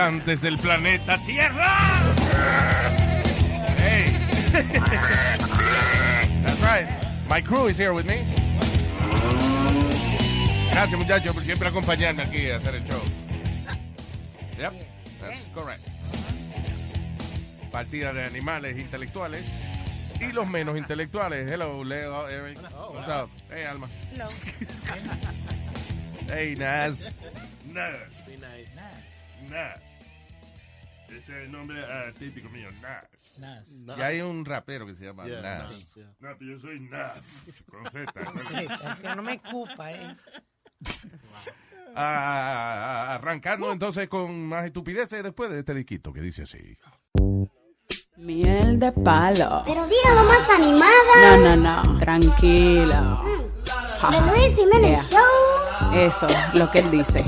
Habitantes del planeta Tierra. Hey. That's right. My crew is here with me. Gracias, muchachos, por siempre acompañarme aquí a hacer el show. Yep, that's correct. Partida de animales intelectuales y los menos intelectuales. Hello, Leo, Eric. What's up? Hey, Alma. Hello. Hey, Naz. Naz. Be nice. Nas. Ese es el nombre artístico mío, Nas. Nas. Y hay un rapero que se llama Yeah, Nas. Nas, yeah. No, pero yo soy Nas. Con Z. Sí, que no me ocupa, ¿eh? Ah, arrancando entonces con más estupideces después de este disquito que dice así. Miel de palo. Pero dígalo más animada. No, no, no. Tranquilo. The Luis Jiménez Yeah. Show. Eso, lo que él dice.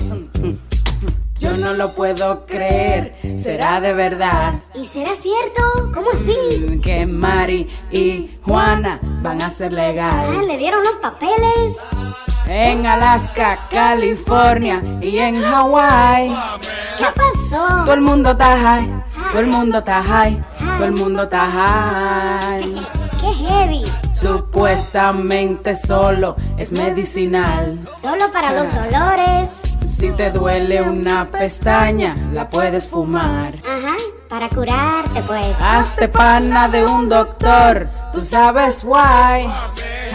Yo no lo puedo creer. ¿Será de verdad ¿Y será cierto? ¿Cómo así? que Mari y Juana van a ser Ah, legal? le dieron los papeles. En Alaska, California y en Hawái. ¿Qué pasó? Todo el mundo está high. Todo el mundo está high. Todo el mundo está high. Qué heavy. Supuestamente solo es medicinal. Solo para los dolores. Si te duele una pestaña, la puedes fumar. Ajá, para curarte pues. Hazte pana de un doctor, tú sabes why.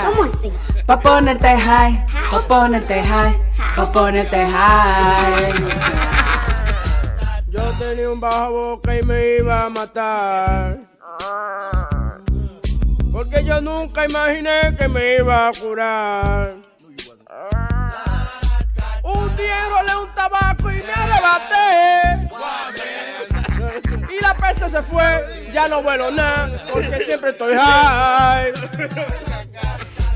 ¿Cómo así? Pa' ponerte high, pa' ponerte high, pa' ponerte high. Yo tenía un bajo boca y me iba a matar. Porque yo nunca imaginé que me iba a curar. Un día enrolé un tabaco y me arrebaté. Y la peste se fue, ya no vuelo nada, porque siempre estoy high.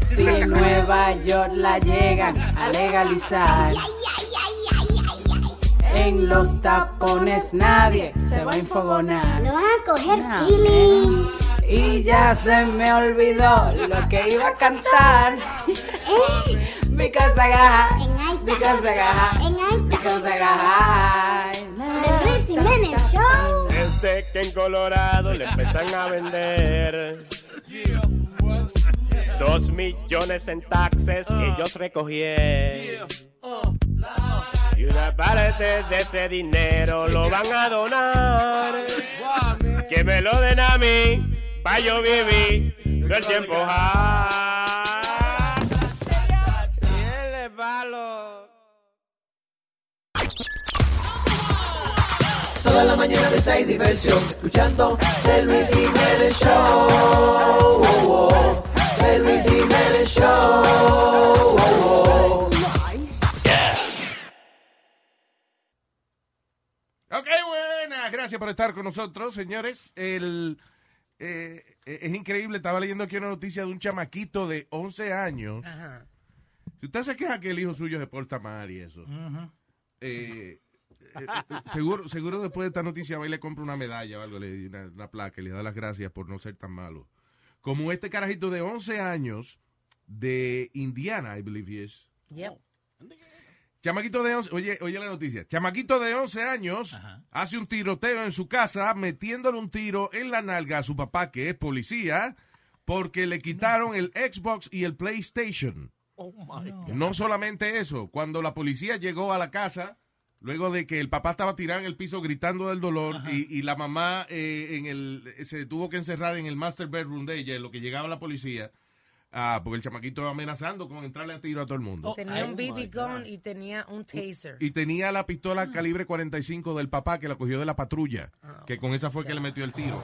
Si en Nueva York la llegan a legalizar, en los tapones nadie se va a enfogonar. Lo van a coger No. chile. Y ya se me olvidó lo que iba a cantar. Because I got en high, Aita. because I got high, En Aita. because I got high. The Luis Jiménez Show. Desde que en Colorado le empiezan a vender dos millones en taxes ellos recogieron. Y una parte de ese dinero lo van a donar. Que me lo den a mí, pa' yo vivir todo el tiempo high. Palo. Toda la mañana de hay diversión, escuchando el Luis Jiménez Show. Oh, oh. El Luis Jiménez Show. Oh, oh. Ok, buenas. Gracias por estar con nosotros, señores. El, eh, eh, es increíble, estaba leyendo aquí una noticia de un chamaquito de 11 años. Ajá. Si usted se queja que el hijo suyo se porta mal y eso, eh, eh, eh, seguro, seguro después de esta noticia va y le compra una medalla o algo, le, una, una placa y le da las gracias por no ser tan malo. Como este carajito de 11 años de Indiana, I believe he is. Yep. Chamaquito de 11, oye, oye la noticia. Chamaquito de 11 años hace un tiroteo en su casa metiéndole un tiro en la nalga a su papá que es policía porque le quitaron el Xbox y el PlayStation. Oh my God. No solamente eso, cuando la policía llegó a la casa, luego de que el papá estaba tirado en el piso gritando del dolor y, y la mamá eh, en el, se tuvo que encerrar en el master bedroom de ella, en lo que llegaba la policía, ah, porque el chamaquito amenazando con entrarle a tiro a todo el mundo. Tenía un BB gun y tenía un taser. Y tenía la pistola calibre 45 del papá que la cogió de la patrulla, que con esa fue que le metió el tiro.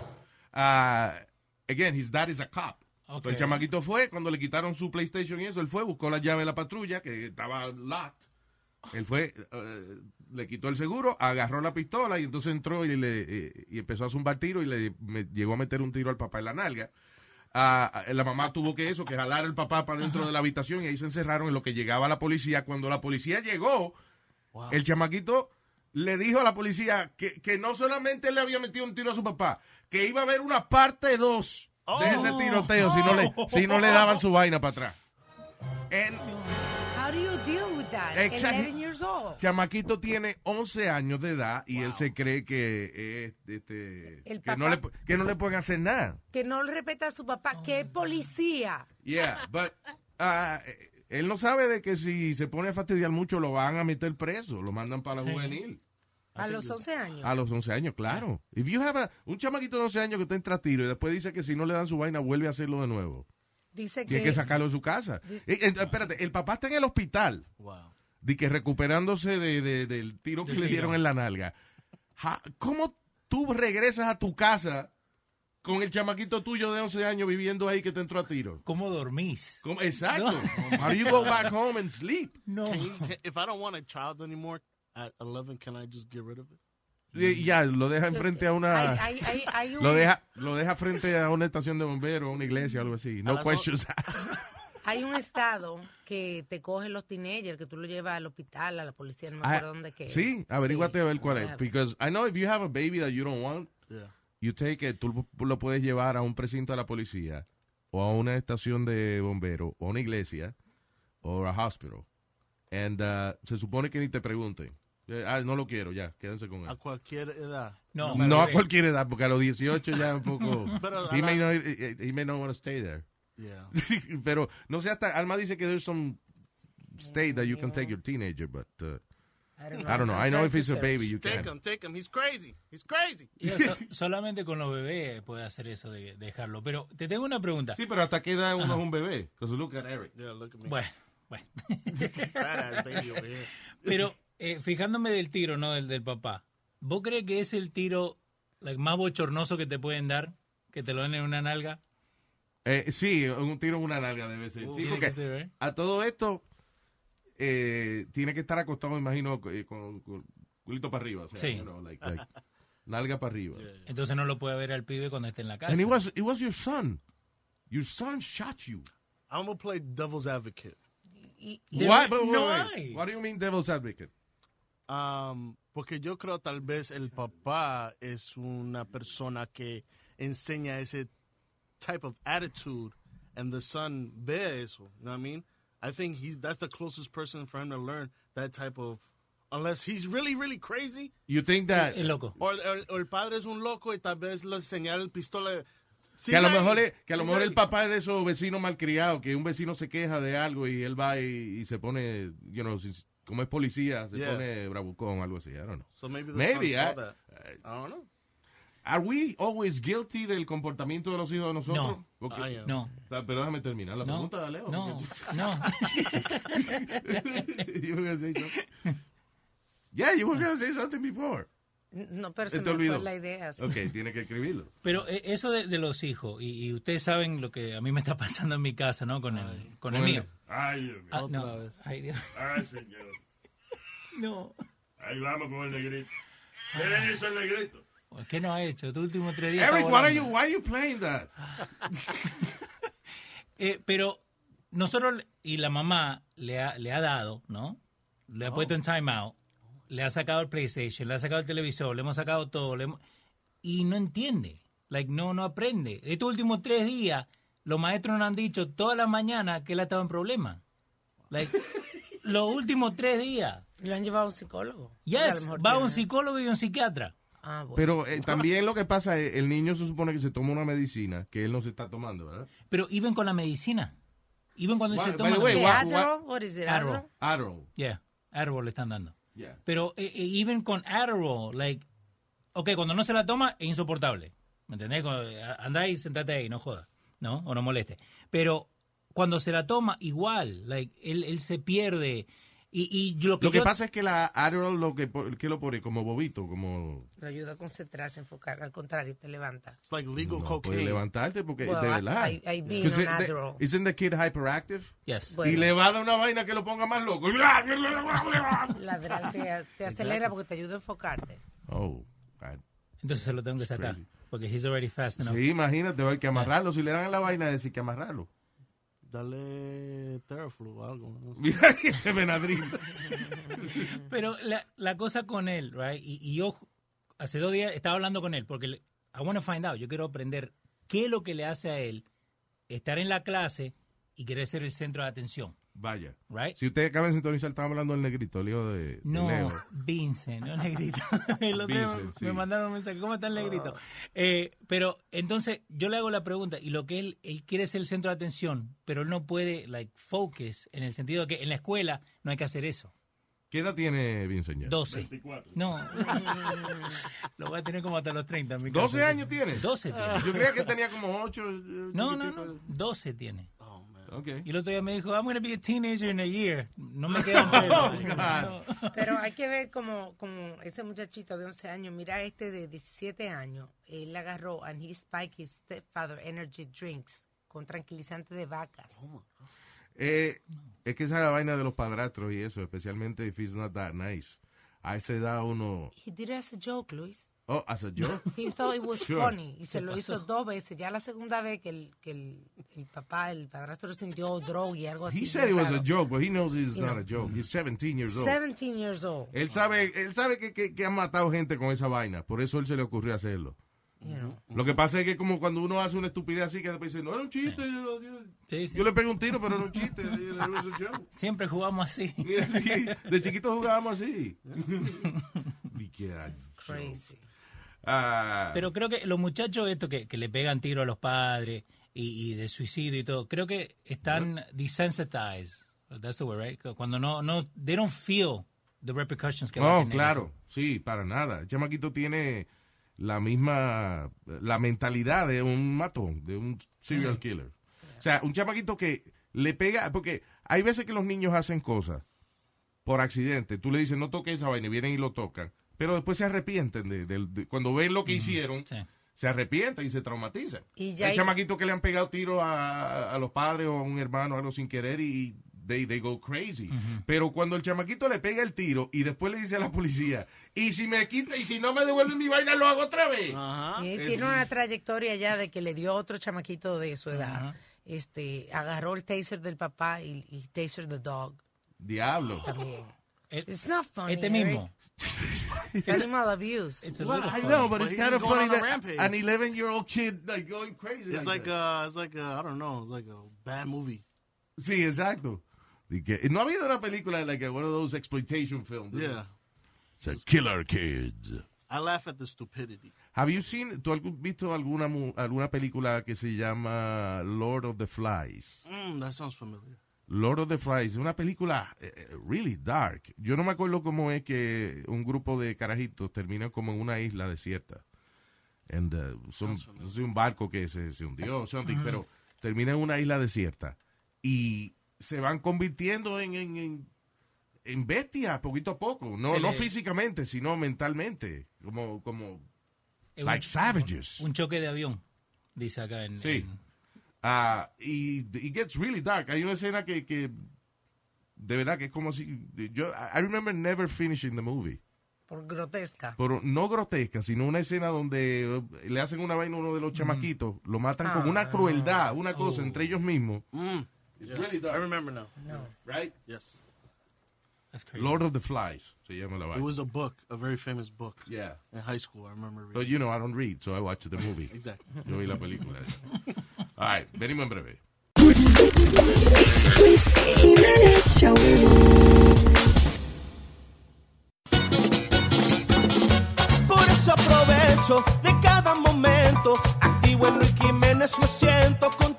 Ah, again, his dad is a cop. Pues el chamaquito fue, cuando le quitaron su PlayStation y eso, él fue, buscó la llave de la patrulla, que estaba locked. Él fue, eh, le quitó el seguro, agarró la pistola y entonces entró y, le, eh, y empezó a zumbar tiro y le me- llegó a meter un tiro al papá en la nalga. Ah, la mamá tuvo que eso, que jalar al papá para dentro de la habitación y ahí se encerraron en lo que llegaba la policía. Cuando la policía llegó, el chamaquito le dijo a la policía que, que no solamente le había metido un tiro a su papá, que iba a haber una parte 2 de ese tiroteo si no le, si no le daban su vaina para atrás. And How do you deal with that? Exactly. 11 years old. Chamaquito tiene 11 años de edad y él se cree que, es, este, El que, no le, que no le pueden hacer nada. Que no le respeta a su papá, que es policía. Yeah, but ah, eh, él no sabe de que si se pone a fastidiar mucho lo van a meter preso, lo mandan para la Sí. juvenil. A los 11 años. A los 11 años, claro. If you have a- un chamaquito de 11 años que está en tratiro y después dice que si no le dan su vaina vuelve a hacerlo de nuevo. Dice Tiene que, que sacarlo de su casa. Eh, eh, espérate, el papá está en el hospital. Wow. de que recuperándose de, de- del tiro que Del le tiro. dieron en la nalga. Ja, ¿Cómo tú regresas a tu casa con el chamaquito tuyo de 11 años viviendo ahí que te entró a tiro? ¿Cómo dormís? ¿Cómo? Exacto. How do you go back home and sleep? No. Can you, can, if I don't want a child anymore at 11, can I just get rid of it? Y ya, lo deja enfrente a una... hay, hay, hay, hay un, Lo deja, lo deja frente a una estación de bomberos, a una iglesia, algo así. No questions asked. hay un estado que te coge los teenagers, que tú lo llevas al hospital, a la policía, no me Ah, acuerdo dónde que sí, averíguate a ver cuál es. Ah, Because I know if you have a baby that you don't want, Yeah. you take it, tú lo puedes llevar a un precinto de la policía o a una estación de bomberos o a una iglesia o a hospital. And uh, se supone que ni te pregunten. Eh, Ah, no lo quiero, ya, quédense con A él. cualquier edad. No, No a bebé. cualquier edad, porque a los 18 ya un poco... Pero a he, la- may not, he- he may not want to stay there. Yeah. Pero no sé hasta... Alma dice que there's some state that you can take your teenager, but... uh, I don't I don't know. I know if it's a baby, you Take can. him, take him. He's crazy. He's crazy. Yo so- solamente con los bebés puede hacer eso de dejarlo. Pero te tengo una pregunta. Sí, pero hasta qué edad uno es un bebé. Because look at Eric. Yeah, look at me. Bueno, bueno. Badass baby over here. Pero eh, fijándome del tiro, ¿no? Del, del papá. ¿Vos crees que es el tiro like, más bochornoso que te pueden dar? Que te lo den en una nalga. Eh, sí, un tiro en una nalga debe ser. Sí, Tiene porque que ser, ¿eh? a todo esto eh, tiene que estar acostado, me imagino, con, con culito para arriba. O sea, Sí. you know, like- like, nalga para arriba. Entonces no lo puede ver al pibe cuando esté en la casa. And it was, it was your son. Your son shot you. I'm going to play devil's advocate. Why? But wait, no wait. hay. What do you mean devil's advocate? Um, porque yo creo tal vez el papá es una persona que enseña ese type of attitude and the son ve eso. You know what I mean? I think he's that's the closest person for him to learn that type of unless he's really really crazy You think that... Es loco. o, o- o el padre es un loco y tal vez le enseña el pistola Que a lo mejor, es- que a lo mejor el papá es de esos vecinos malcriados, que un vecino se queja de algo y él va y, y se pone, you know, si- como es policía, se Yeah. pone bravucón o algo así. I don't know. So maybe Maybe, I- that. I don't know. Are we always guilty del comportamiento de los hijos de nosotros? No. No, Pero déjame terminar la no, pregunta de Leo. no, no. You were gonna say something? Yeah, you were gonna say something before. No, pero Se me olvidó. fue la idea. sí. Ok, tiene que escribirlo. Pero eh, eso de, de los hijos, y, y ustedes saben lo que a mí me está pasando en mi casa, ¿no? Con el, con el mío. Ay, Dios mío. Ah, Otra no. vez. Ay, Dios. Ay, señor. No. Ahí vamos con el negrito. ¿Qué es el negrito? ¿Qué no ha hecho? Estos últimos tres días. Eric, what are you, why are you playing that? Eh, pero nosotros y la mamá le ha, le ha dado, ¿no? Le ha puesto en timeout, le ha sacado el PlayStation, le ha sacado el televisor, le hemos sacado todo, le hemos- y no entiende, like, no, no aprende. Estos últimos tres días, los maestros nos han dicho todas las mañanas que él ha estado en problemas. Like, los últimos tres días. Lo han llevado a un psicólogo. Porque a lo Yes, mejor va a un psicólogo y un psiquiatra. Ah, bueno. Pero eh, también lo que pasa es, el niño se supone que se toma una medicina que él no se está tomando, ¿verdad? Pero even con la medicina. Even cuando él se toma the la way, ¿Qué, what- medicina. Adderall? What is it, Adderall. Adderall? Yeah, Adderall le están dando. Yeah. Pero eh, eh, even con Adderall, like, ok, cuando no se la toma es insoportable. ¿Me entendés? Andá y sentate ahí, no jodas, ¿no? O no moleste. Pero cuando se la toma, igual, like, él, él se pierde. Y, y lo que, Lo que yo- pasa es que la Adderall lo que, lo pone como bobito, como Lo ayuda a concentrarse, a enfocar. Al contrario, te levanta. It's like legal no cocaine. levantarte porque Well, de verdad. I- I been 'Cause on it- the- Adderall. Isn't the kid hyperactive? Yes. Y le va a dar una vaina que lo ponga más loco. La Adderall te, te acelera porque te ayuda a enfocarte. Oh, God. Entonces se lo tengo que sacar. Porque he's already fast enough. Sí, imagínate, hay que amarrarlo. Si le dan la vaina, decir que amarrarlo. Dale Theraflu o algo. no sé. Mira ese Benadryl. Pero la, la cosa con él, right? Y, y yo hace dos días estaba hablando con él porque le- I want to find out. Yo quiero aprender qué es lo que le hace a él estar en la clase y querer ser el centro de atención. Vaya. Right? Si usted acaba de sintonizar, estamos hablando del negrito, el hijo de, de No, Leo. Vincent, no negrito. El otro día Vincent, me sí. mandaron un mensaje, ¿cómo está el negrito? Eh, pero entonces yo le hago la pregunta, y lo que él, él quiere ser el centro de atención, pero él no puede, like, focus, en el sentido de que en la escuela no hay que hacer eso. ¿Qué edad tiene Vincent ya? 12. No. lo voy a tener como hasta los 30. en mi 12 casa. años tiene. 12 tiene. Yo creía que tenía como 8. No, no, no. 12 tiene. Ok. Y el otro día me dijo, I'm going to be a teenager in a year. No me pelo. Oh, God. Pero hay que ver como, como ese muchachito de 11 años, mira este de 17 años, él agarró and he spiked his stepfather energy drinks con tranquilizante de vacas. Eh, es que esa es la vaina de los padrastros y eso, especialmente if it's not that nice. A esa edad uno... He did it as a joke, Luis. Oh, as a joke. He thought it was Sure. funny y se lo hizo dos veces. Ya la segunda vez que el, que el, el papá, el padrastro sintió droga y algo así. He said it was a joke, but he knows it's You not know. a joke. He's 17 years old. 17 years old. Él sabe, él sabe que, que, que han matado gente con esa vaina, por eso él se le ocurrió hacerlo. You know. Lo que pasa es que como cuando uno hace una estupidez así que después dice, no era un chiste, yo, yo- Sí, sí. yo le pego un tiro, pero era un chiste. Siempre jugamos así. Sí, De chiquitos jugábamos así. Crazy. Ah, Pero creo que los muchachos estos que, que le pegan tiro a los padres y, y de suicidio y todo, creo que están desensitized. That's the word, right? Cuando no, no, they don't feel the repercussions que tener claro, sí, para nada. El chamaquito tiene la misma, la mentalidad de un matón, de un serial Sí. killer. O sea, un chamaquito que le pega, porque hay veces que los niños hacen cosas por accidente. Tú le dices, no toques esa vaina, y vienen y lo tocan. Pero después se arrepienten de, de- de- cuando ven lo que hicieron, Sí. se arrepienten y se traumatizan. Y ya hay chamaquitos que le han pegado tiro a, a los padres o a un hermano o algo sin querer y they, they go crazy. Pero cuando el chamaquito le pega el tiro y después le dice a la policía, y si me quita y si no me devuelven mi vaina, lo hago otra vez. Y él tiene una trayectoria ya de que le dio otro chamaquito de su edad. Este, agarró el taser del papá y, y taser the dog Diablo. también. El- It's not funny. este Eric. mismo. It's animal abuse. It's a Well, little I funny. know, but it's kind of funny that rampage. an 11 year old kid like going crazy. It's like like that. a, it's like a, I don't know, it's like a bad movie. Sí, exacto. Y que- no ha habido una película like one of those exploitation films. Yeah. It's like Killer Kids. I laugh at the stupidity. Have you seen, tú has visto alguna mu- alguna película que se llama Lord of the Flies? Mm, that sounds familiar. Lord of the Flies, es una película eh, eh, really dark. Yo no me acuerdo cómo es que un grupo de carajitos termina como en una isla desierta. And, uh, son, no sé, un barco que se, se hundió o something, pero termina en una isla desierta. Y se van convirtiendo en, en, en, en bestias poquito a poco. No, Se no le- físicamente, sino mentalmente. Como, como like savages. un choque de avión, dice acá en... Sí. en- Ah, y it gets really dark. Hay una escena que, que de verdad que es como si yo I remember never finishing the movie. Por grotesca. Pero no grotesca, sino una escena donde eh, le hacen una vaina a uno de los chamaquitos, lo matan con una crueldad, una cosa entre ellos mismos. Mm. It's Yeah. really I dark, remember now. No. right? Yes. That's crazy. Lord of the Flies se llama la It vaina. was a book, a very famous book. Yeah. In high school, I remember reading. But you know, I don't read, so I watch the movie. Exactly. Yo vi la película. All right, venimos en breve. Por eso de cada momento. Activo en Luis me siento contento.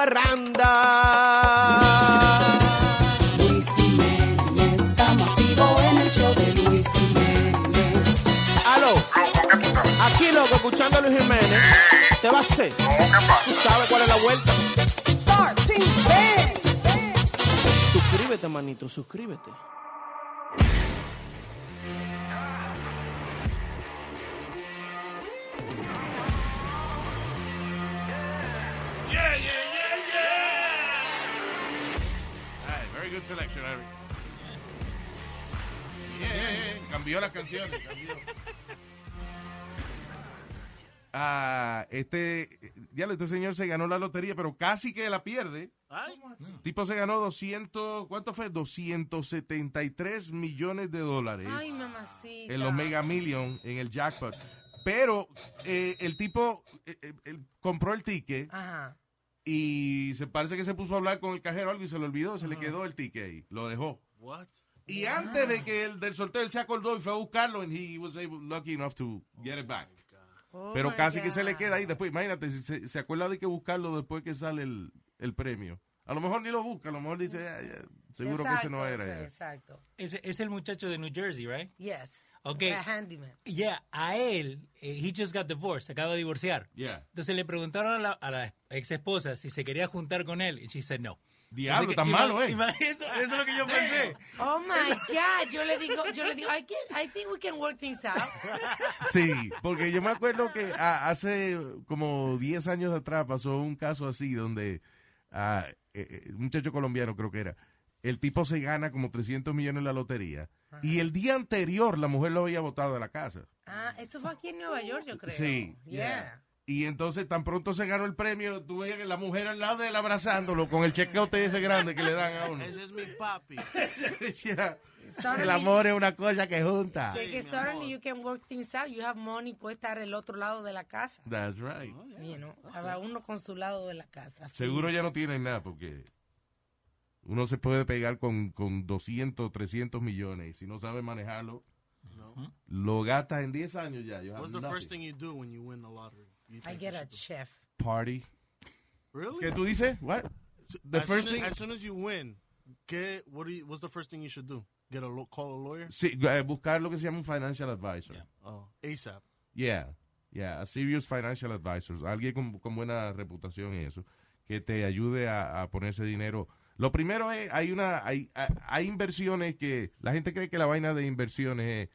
Parranda. Luis Jiménez, estamos activos en el show de Luis Jiménez. Aló, aquí loco, escuchando a Luis Jiménez. ¿Te va a hacer? ¿Tú sabes cuál es la vuelta? Suscríbete, manito, suscríbete. Ay, very good selection, Eric. Yeah, yeah, yeah. Cambió las canciones, cambió. Ah, este, ya este señor se ganó la lotería, pero casi que la pierde. El tipo se ganó 200, ¿cuánto fue? 273 millones de dólares Ay, mamacita. en los Mega Million, en el jackpot. Pero eh, el tipo eh, eh, compró el ticket Ajá. Y se parece que se puso a hablar con el cajero o algo y se le olvidó, se le quedó el ticket ahí, lo dejó. What? Y antes de que el del sorteo él se acordó y fue a buscarlo and he was able, lucky enough to get it back. Oh Pero my casi que se le queda ahí después. Imagínate, si se, se acuerda de que buscarlo después que sale el, el premio. A lo mejor ni lo busca, a lo mejor dice, "Ah, seguro que ese no era. ya". Exacto. Ese es el muchacho de New Jersey, right? Yes. Ok. A handyman. Yeah, a él, eh, he just got divorced, se acaba de divorciar. Yeah. Entonces le preguntaron a la, a la ex esposa si se quería juntar con él y she said no. Diablo, que tan ima- malo, ¿eh? ima- Eso, eso es lo que yo pensé. Oh my God. Yo le digo, yo le digo, I, can, I think we can work things out. Sí, porque yo me acuerdo que ah, hace como 10 años atrás pasó un caso así donde ah, eh, eh, un muchacho colombiano creo que era, el tipo se gana como 300 millones en la lotería y el día anterior la mujer lo había botado de la casa. Ah, eso fue aquí en Nueva York, yo creo. Sí. Yeah. Y entonces tan pronto se ganó el premio, tú veías que la mujer al lado de él abrazándolo con el chequeote ese grande que le dan a uno. Ese es mi papi. Suddenly- el amor es una cosa que junta. Que, que suddenly you can work things out. You have money, puede estar el otro lado de la casa. That's right. You know, cada uno con su lado de la casa. Seguro ya no tienen nada porque uno se puede pegar con, con 200, 300 millones y si no sabe manejarlo, lo gasta en 10 años ya. You What's the nothing. first thing you do when you win the lottery? You I get a chef. Party. Really? ¿Qué tú dices? What? The as, first soon thing- as, as soon as you win, ¿qué, what do you, what's the first thing you should do? Get a lo- call a lawyer? Sí, eh, buscar lo que se llama un financial advisor. Oh, ASAP. Yeah, yeah, a serious financial advisor, alguien con, con buena reputación y eso, que te ayude a, a poner ese dinero. Lo primero es, hay una, hay, hay- hay inversiones que, la gente cree que la vaina de inversiones es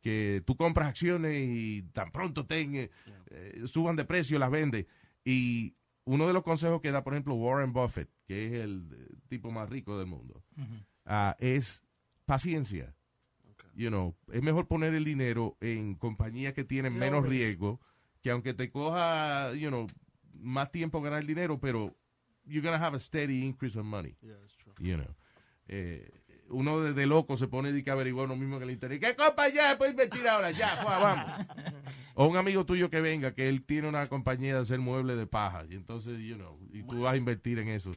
que tú compras acciones y tan pronto ten, eh, eh, suban de precio, las vendes. Y uno de los consejos que da, por ejemplo, Warren Buffett, que es el eh, tipo más rico del mundo, ah, es paciencia. You know, es mejor poner el dinero en compañías que tienen menos risk. riesgo, que aunque te coja, you know, más tiempo ganar el dinero, pero you're gonna have a steady increase of money. Yeah, that's true. You know. Eh, uno de, de loco se pone de que averiguar uno mismo que le interesa. ¿Qué compañía puede invertir ahora? Ya, Juan, vamos. O un amigo tuyo que venga, que él tiene una compañía de hacer muebles de paja, y entonces, you know, y tú vas a invertir en eso.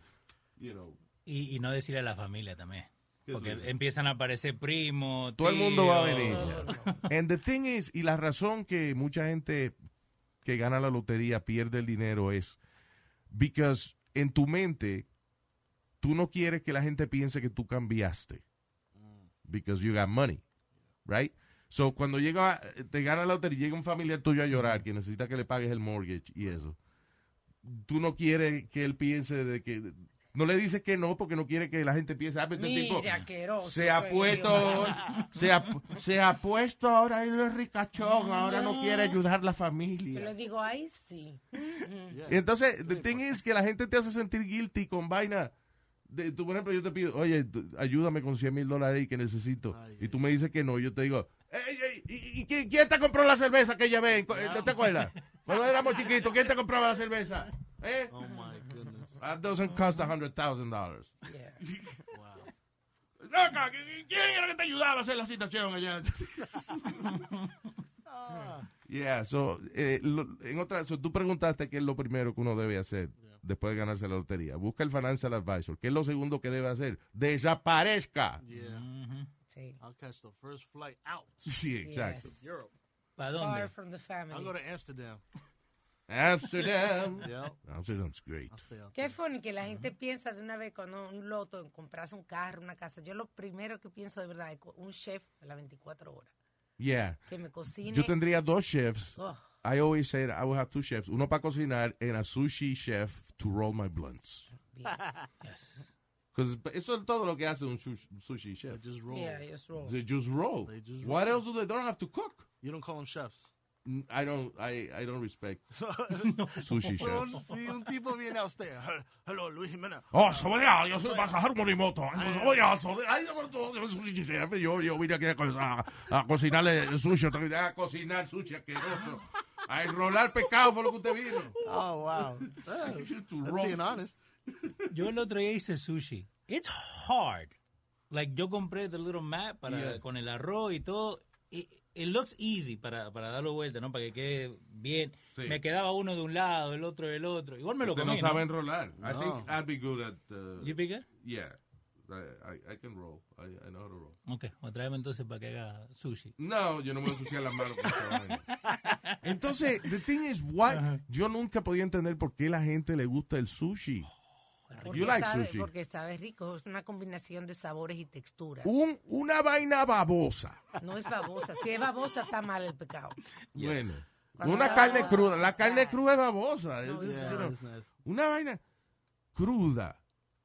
You know, Y, y no decirle a la familia también. ¿Qué Porque empiezan a aparecer primos. Todo el mundo va a venir. And the thing is, y la razón que mucha gente que gana la lotería pierde el dinero es because en tu mente tú no quieres que la gente piense que tú cambiaste. Because you got money. Right? So cuando llega te gana la lotería llega un familiar tuyo a llorar que necesita que le pagues el mortgage y eso. Tú no quieres que él piense de que no le dices que no porque no quiere que la gente piense, ah, pero este tipo se ha puesto, se ha, se ha puesto ahora él es ricachón, ahora no quiere ayudar a la Yo le familia. digo, ay, sí. Y entonces, the thing is que la gente te hace sentir guilty con vaina. De, tú, por ejemplo, yo te pido, oye, tú, ayúdame con 100 mil dólares ahí que necesito. y tú me dices que no, yo te digo, "Ey, ey, ¿y, y quién, quién te compró la cerveza que ella ve? ¿No te acuerdas? Cuando éramos chiquitos, ¿quién te compraba la cerveza? ¿Eh? Oh. That doesn't cost $100,000. Yeah. Loca, ¿quién era que te ayudaba a hacer la situación allá? yeah, so, eh, lo- en otra, so, tú preguntaste qué es lo primero que uno debe hacer después de ganarse la lotería. Busca el financial advisor. ¿Qué es lo segundo que debe hacer? Desaparezca. Yeah. Sí. I'll catch the first flight out. Sí, exacto. Yes. Europe. ¿Para Far dónde? from the I'll family. go to Amsterdam. Amsterdam. Yeah. Amsterdam's great. I'll stay out Qué funny que la gente piensa de una vez cuando un loto en comprarse un carro, una casa. Yo lo primero que pienso de verdad es un chef a las 24 horas Yeah. que me cocine. Yo tendría dos chefs. Oh, I always said I would have two chefs. Uno para cocinar and a sushi chef to roll my blunts. bien. Because eso es todo lo que hace un sushi, sushi chef. Just roll. Yeah, just roll. They just roll. They just What else do they? They don't have to cook. You don't call them chefs. I don't. I, I don't respect sushi chefs. si un tipo viene a usted, hello, Luis Jiménez. Oh, Saboreado, yo soy Masaharu Morimoto. Ay, yo soy sushi chef. Yo, yo vine aquí a, a, a cocinarle el sushi. A cocinar sushi asqueroso. A enrolar pescado fue lo que usted vino. Oh, wow. Roll. being honest. Yo el otro día hice sushi. It's hard. Like, yo compré the little mat para, Yeah. con el arroz y todo. It, it looks easy para, para darlo vuelta, ¿no? Para que quede bien. Sí. Me quedaba uno de un lado, el otro del otro. Igual me lo Usted comí, no sabe enrolar. I No. think I'd be good at... Uh, You be good? yeah. I, I, I can roll. I, I know how to roll. Ok, o tráeme entonces para que haga sushi. No, yo no me voy a ensuciar las manos. Entonces, the thing is, why, yo nunca podía entender por qué la gente le gusta el sushi. Porque You like sabe, sushi? Porque sabe rico, es una combinación de sabores y texturas. Un, una vaina babosa. No es babosa. Si es babosa, está mal el pecado. Bueno, Cuando una carne babosa, cruda. La carne bad. cruda es babosa. No, Es- Yeah, nice. una vaina cruda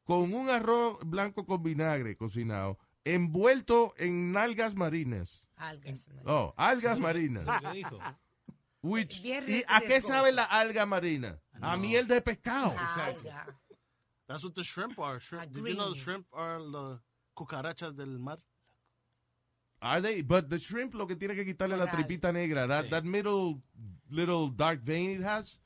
con un arroz blanco con vinagre cocinado envuelto en nalgas marinas. Algas. ¿no? Oh, algas marinas. Which, ¿Y a qué sabe la alga marina? A miel de pescado. Alga. That's what the shrimp are. Shrimp. Did you know the shrimp are the cucarachas del mar? Are they? But the shrimp lo que tiene que quitarle la tripita negra. That, Sí. that middle little dark vein it has.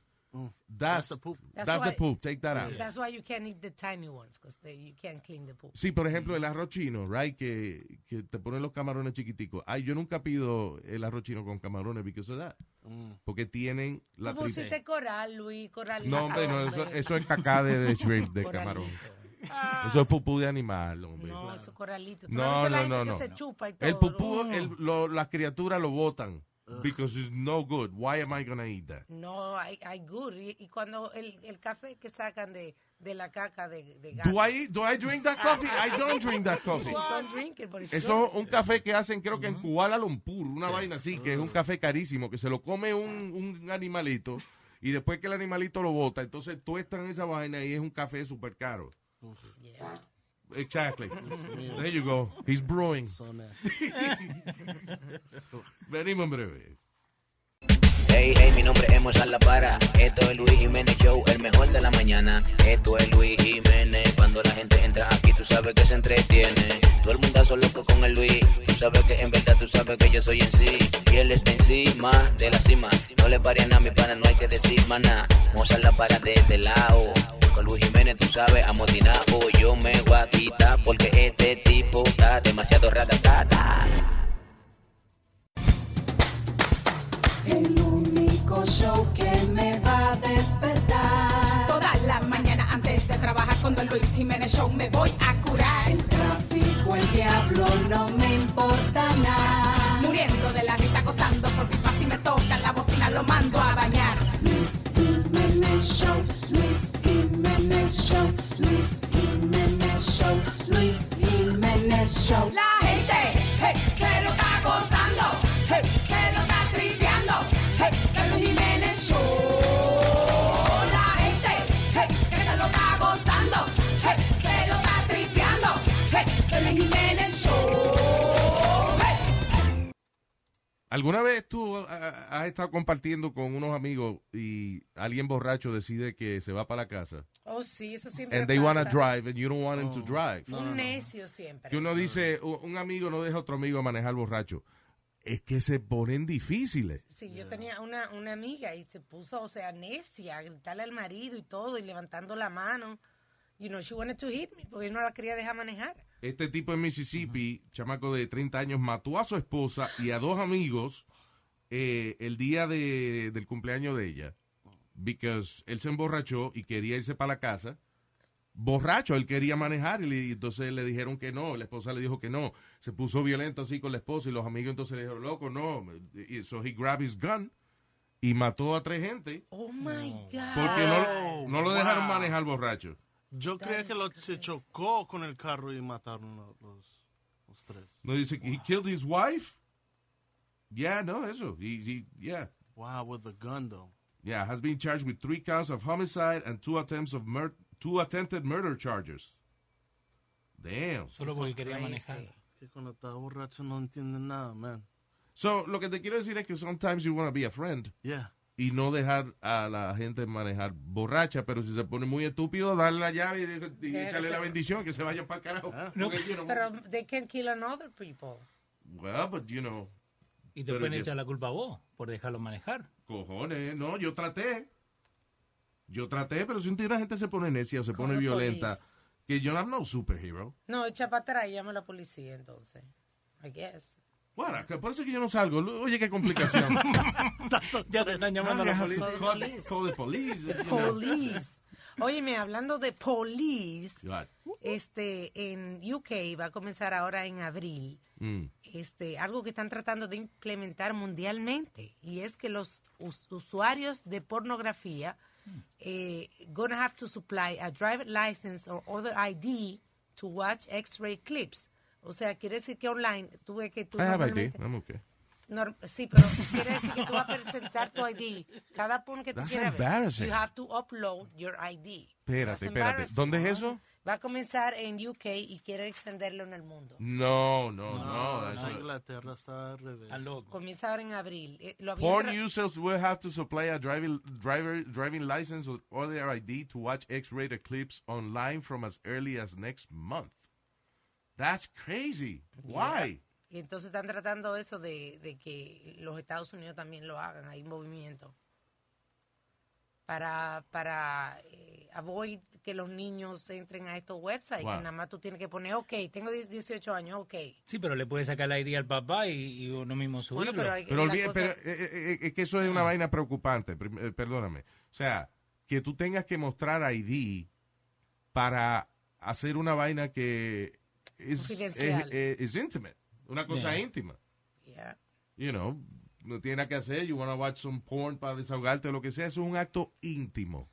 That's, That's the poop. That's, That's the why- poop. Take that out. That's why you can't eat the tiny ones, because you can't clean the poop. Sí, por ejemplo, el arroz chino, right? Que, que te ponen los camarones chiquiticos. Ay, yo nunca pido el arroz chino con camarones because of that. Porque tienen la Tú pusiste coral, Luis, coralito. No, hombre, no, eso, eso es cacá de, de shrimp, de Coralito. camarón. Eso es pupú de animal, hombre. No, eso es coralito. ¿Tú No, no, no, no. se chupa y todo? El pupú, el- lo- las criaturas lo botan. Because it's no good. Why am I gonna eat that? No, hay, hay good. Y, y cuando el, el café que sacan de, de la caca de, de gato. Do I, do I drink that coffee? I don't drink that coffee. Don't drink it, but it's Eso es un café que hacen creo que en Kuala Lumpur, una vaina así, que es un café carísimo, que se lo come un, un animalito y después que el animalito lo bota, entonces tuestan esa vaina y es un café súper caro. Yeah. Exactly. There you go. He's brewing. So nasty. Venimos en breve. Hey, hey, mi nombre es Mozart La Para. Esto es Luis Jiménez Show, el mejor de la mañana. Esto es Luis Jiménez. Cuando la gente entra aquí, tú sabes que se entretiene. Todo el mundo hace loco con el Luis. Tú sabes que en verdad tú sabes que yo soy en sí. Y él está encima de la cima. No le pare a nada, mi pana, no hay que decir maná. Mozart La Para de este lado. Con Luis Jiménez, tú sabes, amotinado. Yo me voy a quitar porque este tipo está demasiado ratatata. El único show que me va a despertar. Toda la mañana antes de trabajar con Don Luis Jiménez Show me voy a curar. El tráfico, el diablo, no me importa nada. Muriendo de la risa, gozando por pipa si me toca la bocina, lo mando a bañar. Luis Jiménez Show, Luis Jiménez Show, Luis Jiménez Show, Luis Jiménez Show. La ¿Alguna vez tú ah, ah, has estado compartiendo con unos amigos y alguien borracho decide que se va para la casa? Oh, sí, eso siempre And they pasa. wanna drive and you don't want them to drive. Un necio siempre. Que uno dice, un amigo no deja a otro amigo manejar borracho. Es que se ponen difíciles. Sí, yo tenía una, una amiga y se puso, o sea, necia, a gritarle al marido y todo, y levantando la mano. You know, she wanted to hit me, porque no la quería dejar manejar. Este tipo en Mississippi, chamaco de 30 años, mató a su esposa y a dos amigos eh, el día de- del cumpleaños de ella. Because él se emborrachó y quería irse para la casa. Borracho, él quería manejar y, le- y entonces le dijeron que no. La esposa le dijo que no. Se puso violento así con la esposa y los amigos entonces le dijeron, loco, no. Y so he grabbed his gun y mató a tres gente Oh my God. porque no, no lo dejaron Wow. manejar borracho. Yo creía que lo, se chocó con el carro y mataron a los, los tres. No dice, he killed his wife. Yeah, no, eso. He, he- yeah. Wow, with the gun though. Yeah, has been charged with three counts of homicide and two attempts of mur two attempted murder charges. Damn. Solo porque quería manejar. Es que cuando está borracho no entiende nada, man. So, lo que te quiero decir es que sometimes you want to be a friend Yeah. Y no dejar a la gente manejar borracha, pero si se pone muy estúpido, darle la llave y, de- y Sí, échale la bendición que se vaya para el carajo. No. Porque, you know, Pero they can kill another people. well, but you know, Y te pueden echar la culpa a vos por dejarlo manejar. cojones, no, yo traté. Yo traté, pero si un día la gente se pone necia o se pone violenta, que yo no superhero. No, echa para atrás y llama a la policía entonces. I guess. Bueno, que por eso que yo no salgo. Oye, qué complicación. Ya te están llamando a la policía. call, call the police. Police. Óyeme, hablando de police, este, en UK va a comenzar ahora en abril Mm. este, algo que están tratando de implementar mundialmente y es que los us- usuarios de pornografía eh, gonna have to supply a driver license or other ID to watch X-ray clips. O sea, quiere decir que online tú ves que tú I have ID. I'm okay. Sí, pero quiere decir que tú vas a presentar tu ID. Cada porno que tú That's quieras ver, you have to upload your ID. Espérate, That's espérate. ¿Dónde es eso? Va a comenzar en UK y quiere extenderlo en el mundo. No, no, no. en that's- Inglaterra está al revés. Comienza ahora en abril. Eh, lo Porn users will have to supply a driving, driver, driving license or other ID to watch X-rated clips online from as early as next month. That's crazy. Why? Y entonces están tratando eso de, de que los Estados Unidos también lo hagan. Hay movimiento. Para, para eh, avoid que los niños entren a estos websites. Wow. Que nada más tú tienes que poner, ok, tengo 10 18 años, ok. Sí, pero le puedes sacar la ID al papá y, y uno mismo subirlo. pero hay- Pero, olvide- cosa- pero, eh, eh, eh, es que eso es una vaina preocupante, perdóname. O sea, que tú tengas que mostrar ID para hacer una vaina que es, es, es- intimate, una cosa Yeah. íntima. Yeah. You know, no tiene nada que hacer, you wanna watch some porn para desahogarte o lo que sea, eso es un acto íntimo.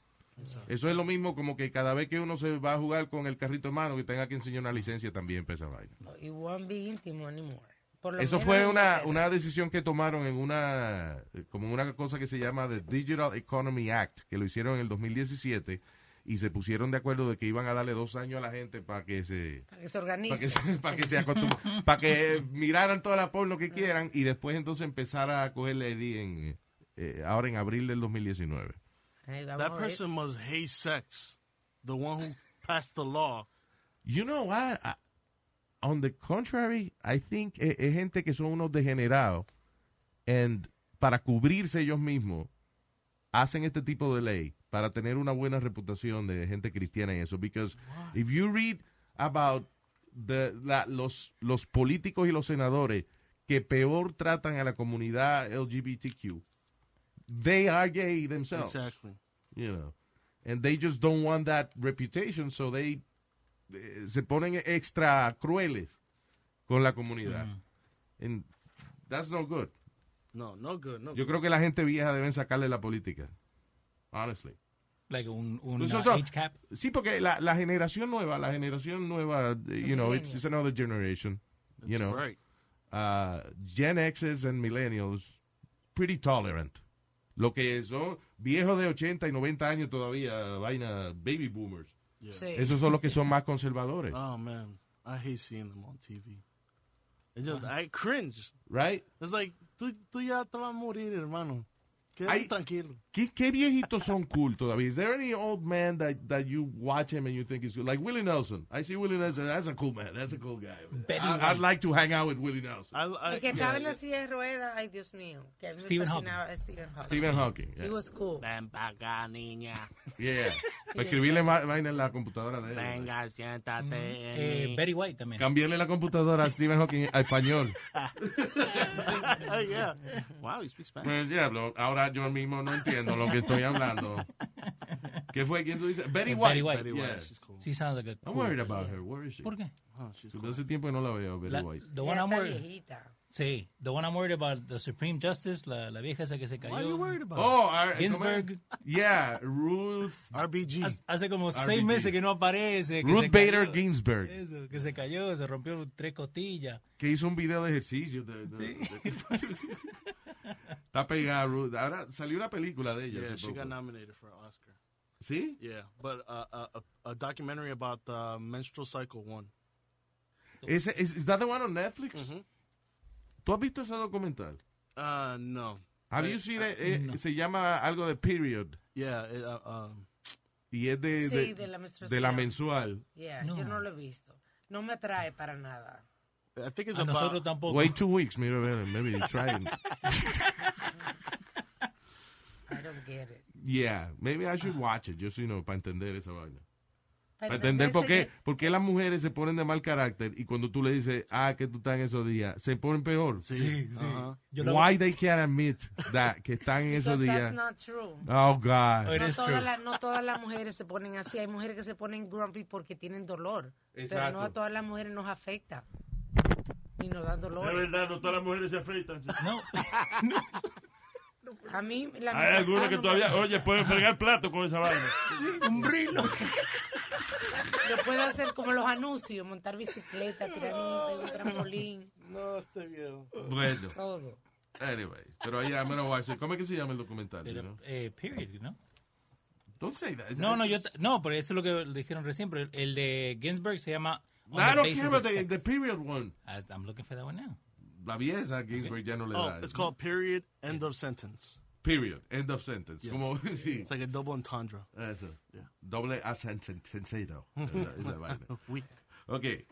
Eso es lo mismo como que cada vez que uno se va a jugar con el carrito de mano que tenga que enseñar una licencia también para esa vaina. It won't be íntimo anymore. Por lo Eso menos fue en una, una decisión que tomaron en una, eh, como una cosa que se llama the Digital Economy Act, que lo hicieron en el 2017 y se pusieron de acuerdo de que iban a darle dos años a la gente para que se, Para que se para organice. que se, para que para que miraran toda la porno que quieran y después entonces empezar a cogerle ID en, eh, ahora en abril del 2019. Ahí vamos That person must hate sex. The one who passed the law. You know what? I- on the contrary, I think es, es gente que son unos degenerados and para cubrirse ellos mismos hacen este tipo de ley para tener una buena reputación de gente cristiana y eso. Because if you read about the, la- los, los políticos y los senadores que peor tratan a la comunidad LGBTQ, they are gay themselves. Exactly. You know, and they just don't want that reputation, so they eh, se ponen extra crueles con la comunidad. And that's no good. No, no good. No Yo good. creo que la gente vieja deben sacarle la política. Honestly. Like un, un Pues uh, eso- age cap. Sí, porque la, la generación nueva, la generación nueva, eh, you know, it's, it's another generation. you know, right. Uh, Gen X's and Millennials, pretty tolerant. Lo que son viejos de 80 y 90 años todavía, vaina, baby boomers. Sí. Esos son los que son más conservadores. Oh man, I hate seeing them on TV. It just, I cringe. Right? It's like, tú, tú ya te vas a morir, hermano. Quédate Ay- tranquilo. ¿Qué, ¿Qué viejitos son cool todavía? Is there any old man that, that you watch him and you think is good? Like Willie Nelson. I see Willie Nelson. That's a cool man. That's a cool guy. I, I'd like to hang out with Willie Nelson. El que estaba en la silla de ruedas, ay Dios mío. Que a mí Stephen fascinaba Stephen Hawking. Stephen Hawking, yeah. He was cool. Ven para acá, niña. Yeah. Para escribirle va- vaina en la computadora de él. Venga, siéntate. en Eh, Betty White también. Cambiarle la computadora a Stephen Hawking a español. yeah. Wow, you speak Spanish. Pues diablo, ahora yo mismo no entiendo lo que estoy hablando. ¿Qué fue? ¿Quién tú dices? Betty White. Betty White. Betty White, Yeah. she's cool. She sounds like a I'm cool worried girl. about her. Where is she? ¿Por qué? Oh, she's Porque Hace tiempo que no la veo, Betty La- White. the one I'm worried- viejita. Sí, the one I'm worried about, the Supreme Justice, la, la vieja esa que se cayó. Why are you worried about Oh, Ar- Ginsburg. Yeah, Ruth. RBG. Hace- Hace como RBG. seis meses que no aparece. que Ruth se Bader cayó. Ginsburg. Eso, que se cayó, se rompió tres costillas. Que hizo un video de ejercicio. de- de- de- Está pegada Ruth. Ahora salió una película de ella. Yeah, hace she poco. got nominated for an Oscar. ¿Sí? Yeah, but uh, a, a, a documentary about the menstrual cycle won. Is, is, is that the one on Netflix? ¿Tú has visto ese documental? Uh, no. Have Eh, you seen uh, it? Eh, no. Se llama algo de Period. Yeah, it, uh, um, Y es de, Sí, de, de la de la mensual. Yeah, Yo no lo he visto. No me atrae para nada. I think it's A about. nosotros tampoco. Wait two weeks, mira, maybe try it. I don't get it. Yeah, maybe I should watch it, just, you know, para entender esa vaina. Para entender por qué, por qué las mujeres se ponen de mal carácter y cuando tú le dices, ah, que tú estás en esos días, se ponen peor. Sí, sí. Ajá. Yo la- Why they can't admit that, que están en esos días. that's not true. Oh, God. No todas, las, no todas las mujeres se ponen así. Hay mujeres que se ponen grumpy porque tienen dolor. Pero Exacto. no a todas las mujeres nos afecta. Ni nos dan Es dolor. verdad, no todas las mujeres se afeitan. No. A mí la Hay algunas que todavía, me- oye, pueden fregar plato con esa vaina. un brillo. Yo puedo hacer como los anuncios, montar bicicleta, tirar un, un trampolín, No, este viejo. Bueno, todo. anyway, pero ahí I'm gonna watch it. ¿Cómo es que se llama el documental? you know? Eh, period, ¿no? Don't say that. No, no, yo no, pero eso es lo que dijeron recién, pero el de Ginsburg se llama I don't care about the, the period one. I- I'm looking for that one now. La Ginsburg ya no le Oh, da. it's called period, end of sentence. Period. End of sentence. Yes. Como, sí. It's like a double entendre. Eso. Yeah. Doble acento. Esa vaina. Oui. Ok.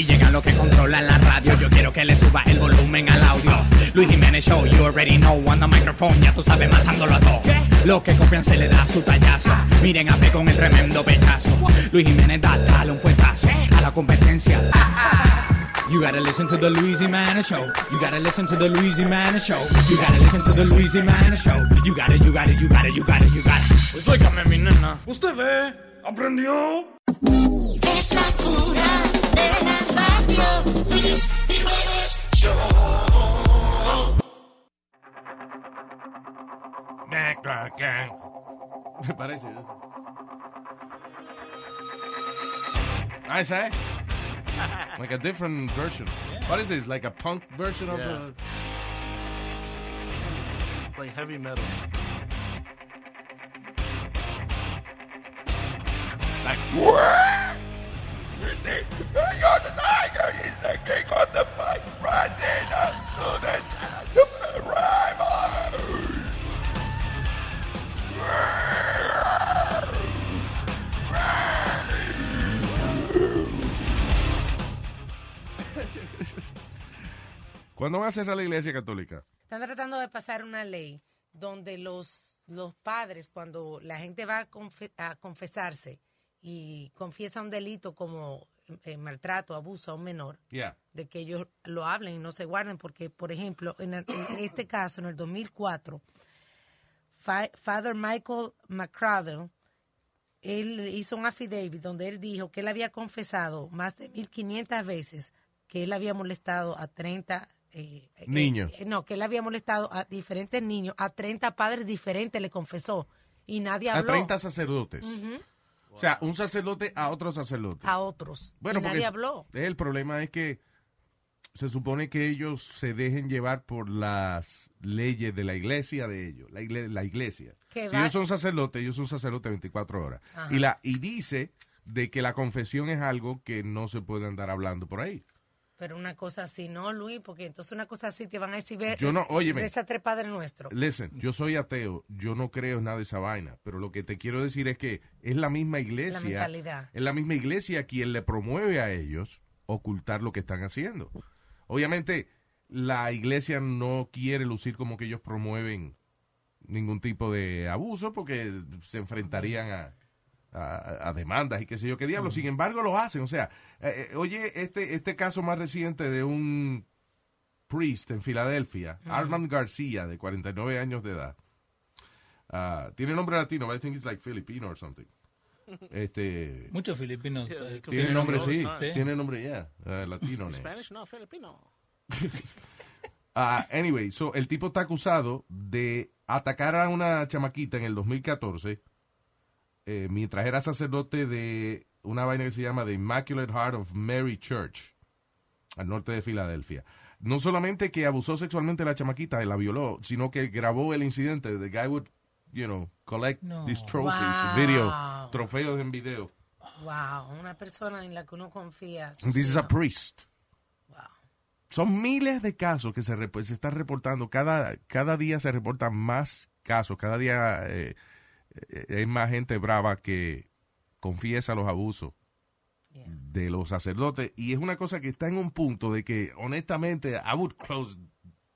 Aquí llegan los que controlan la radio. Yo quiero que le suba el volumen al audio. Luis Jiménez Show, you already know. On the microphone, ya tú sabes, matándolo a todo. Los que copian se le da su tallazo. Miren a ver con el tremendo pechazo. Luis Jiménez da, dale un fuetazo a la competencia. You gotta listen to the Luis Jimenez Show. You gotta listen to the Luis Jimenez Show. You gotta listen to the Luis Jimenez Show. You gotta, you gotta, you gotta, you gotta, you gotta. Pues óigame, mi nena. ¿Usted ve? ¿Aprendió? Es la cura de la Me parece. ¿eh? Esa es. Like a different version. What is this? Like a punk version of Yeah. the... Like heavy metal. Like... ¿Cuándo van a cerrar la iglesia católica? Están tratando de pasar una ley donde los, los padres, cuando la gente va a, confe- a confesarse y confiesa un delito como eh, maltrato, abuso a un menor, Yeah. de que ellos lo hablen y no se guarden, porque, por ejemplo, en, el- en este caso, en el 2004, Fa- Father Michael McCraven, él hizo un affidavit donde él dijo que él había confesado más de 1.500 veces que él había molestado a 30 eh, eh, Niños. eh, no, que él había molestado a diferentes niños, a 30 padres diferentes le confesó y nadie A habló 30 sacerdotes. O sea, un sacerdote a otro sacerdote. a otros. Bueno, y nadie habló. el problema es que se supone que ellos se dejen llevar por las leyes de la iglesia de ellos, la, igle- la iglesia. Si va- ellos son sacerdotes, ellos son sacerdotes 24 horas. Ajá. Y, la, y dice de que la confesión es algo que no se puede andar hablando por ahí. Pero una cosa así, no, Luis, porque entonces una cosa así te van a decir, ve, Yo no- óyeme. reza tres padres nuestros. Listen, yo soy ateo, yo no creo en nada de esa vaina, pero lo que te quiero decir es que es la misma iglesia, mentalidad. es la misma iglesia quien le promueve a ellos ocultar lo que están haciendo. Obviamente, la iglesia no quiere lucir como que ellos promueven ningún tipo de abuso porque se enfrentarían a, a- a demandas y qué sé yo qué diablo. Sin embargo, lo hacen. O sea, eh, eh, oye, este, este caso más reciente de un priest en Filadelfia, Armand García, de 49 años de edad. Ah, tiene nombre latino, but I think it's like Filipino or something. Este, Muchos filipinos. eh, tiene nombre, sí, Sí. tiene nombre ya, ah, latino. Spanish, no, Filipino. Ah, anyway, so el tipo está acusado de atacar a una chamaquita en el 2014 eh, mientras era sacerdote de una vaina que se llama The Immaculate Heart of Mary Church al norte de Filadelfia. No solamente que abusó sexualmente de la chamaquita y la violó, sino que grabó el incidente. The guy would, you know, collect No. these trophies, Wow. video, trofeos en video. Wow, una persona en la que uno confía. This is a priest. Wow. Son miles de casos que se, se están reportando. Cada, cada día se reportan más casos. Cada día eh, eh, hay más gente brava que confiesa los abusos de los sacerdotes. Y es una cosa que está en un punto de que, honestamente, I would close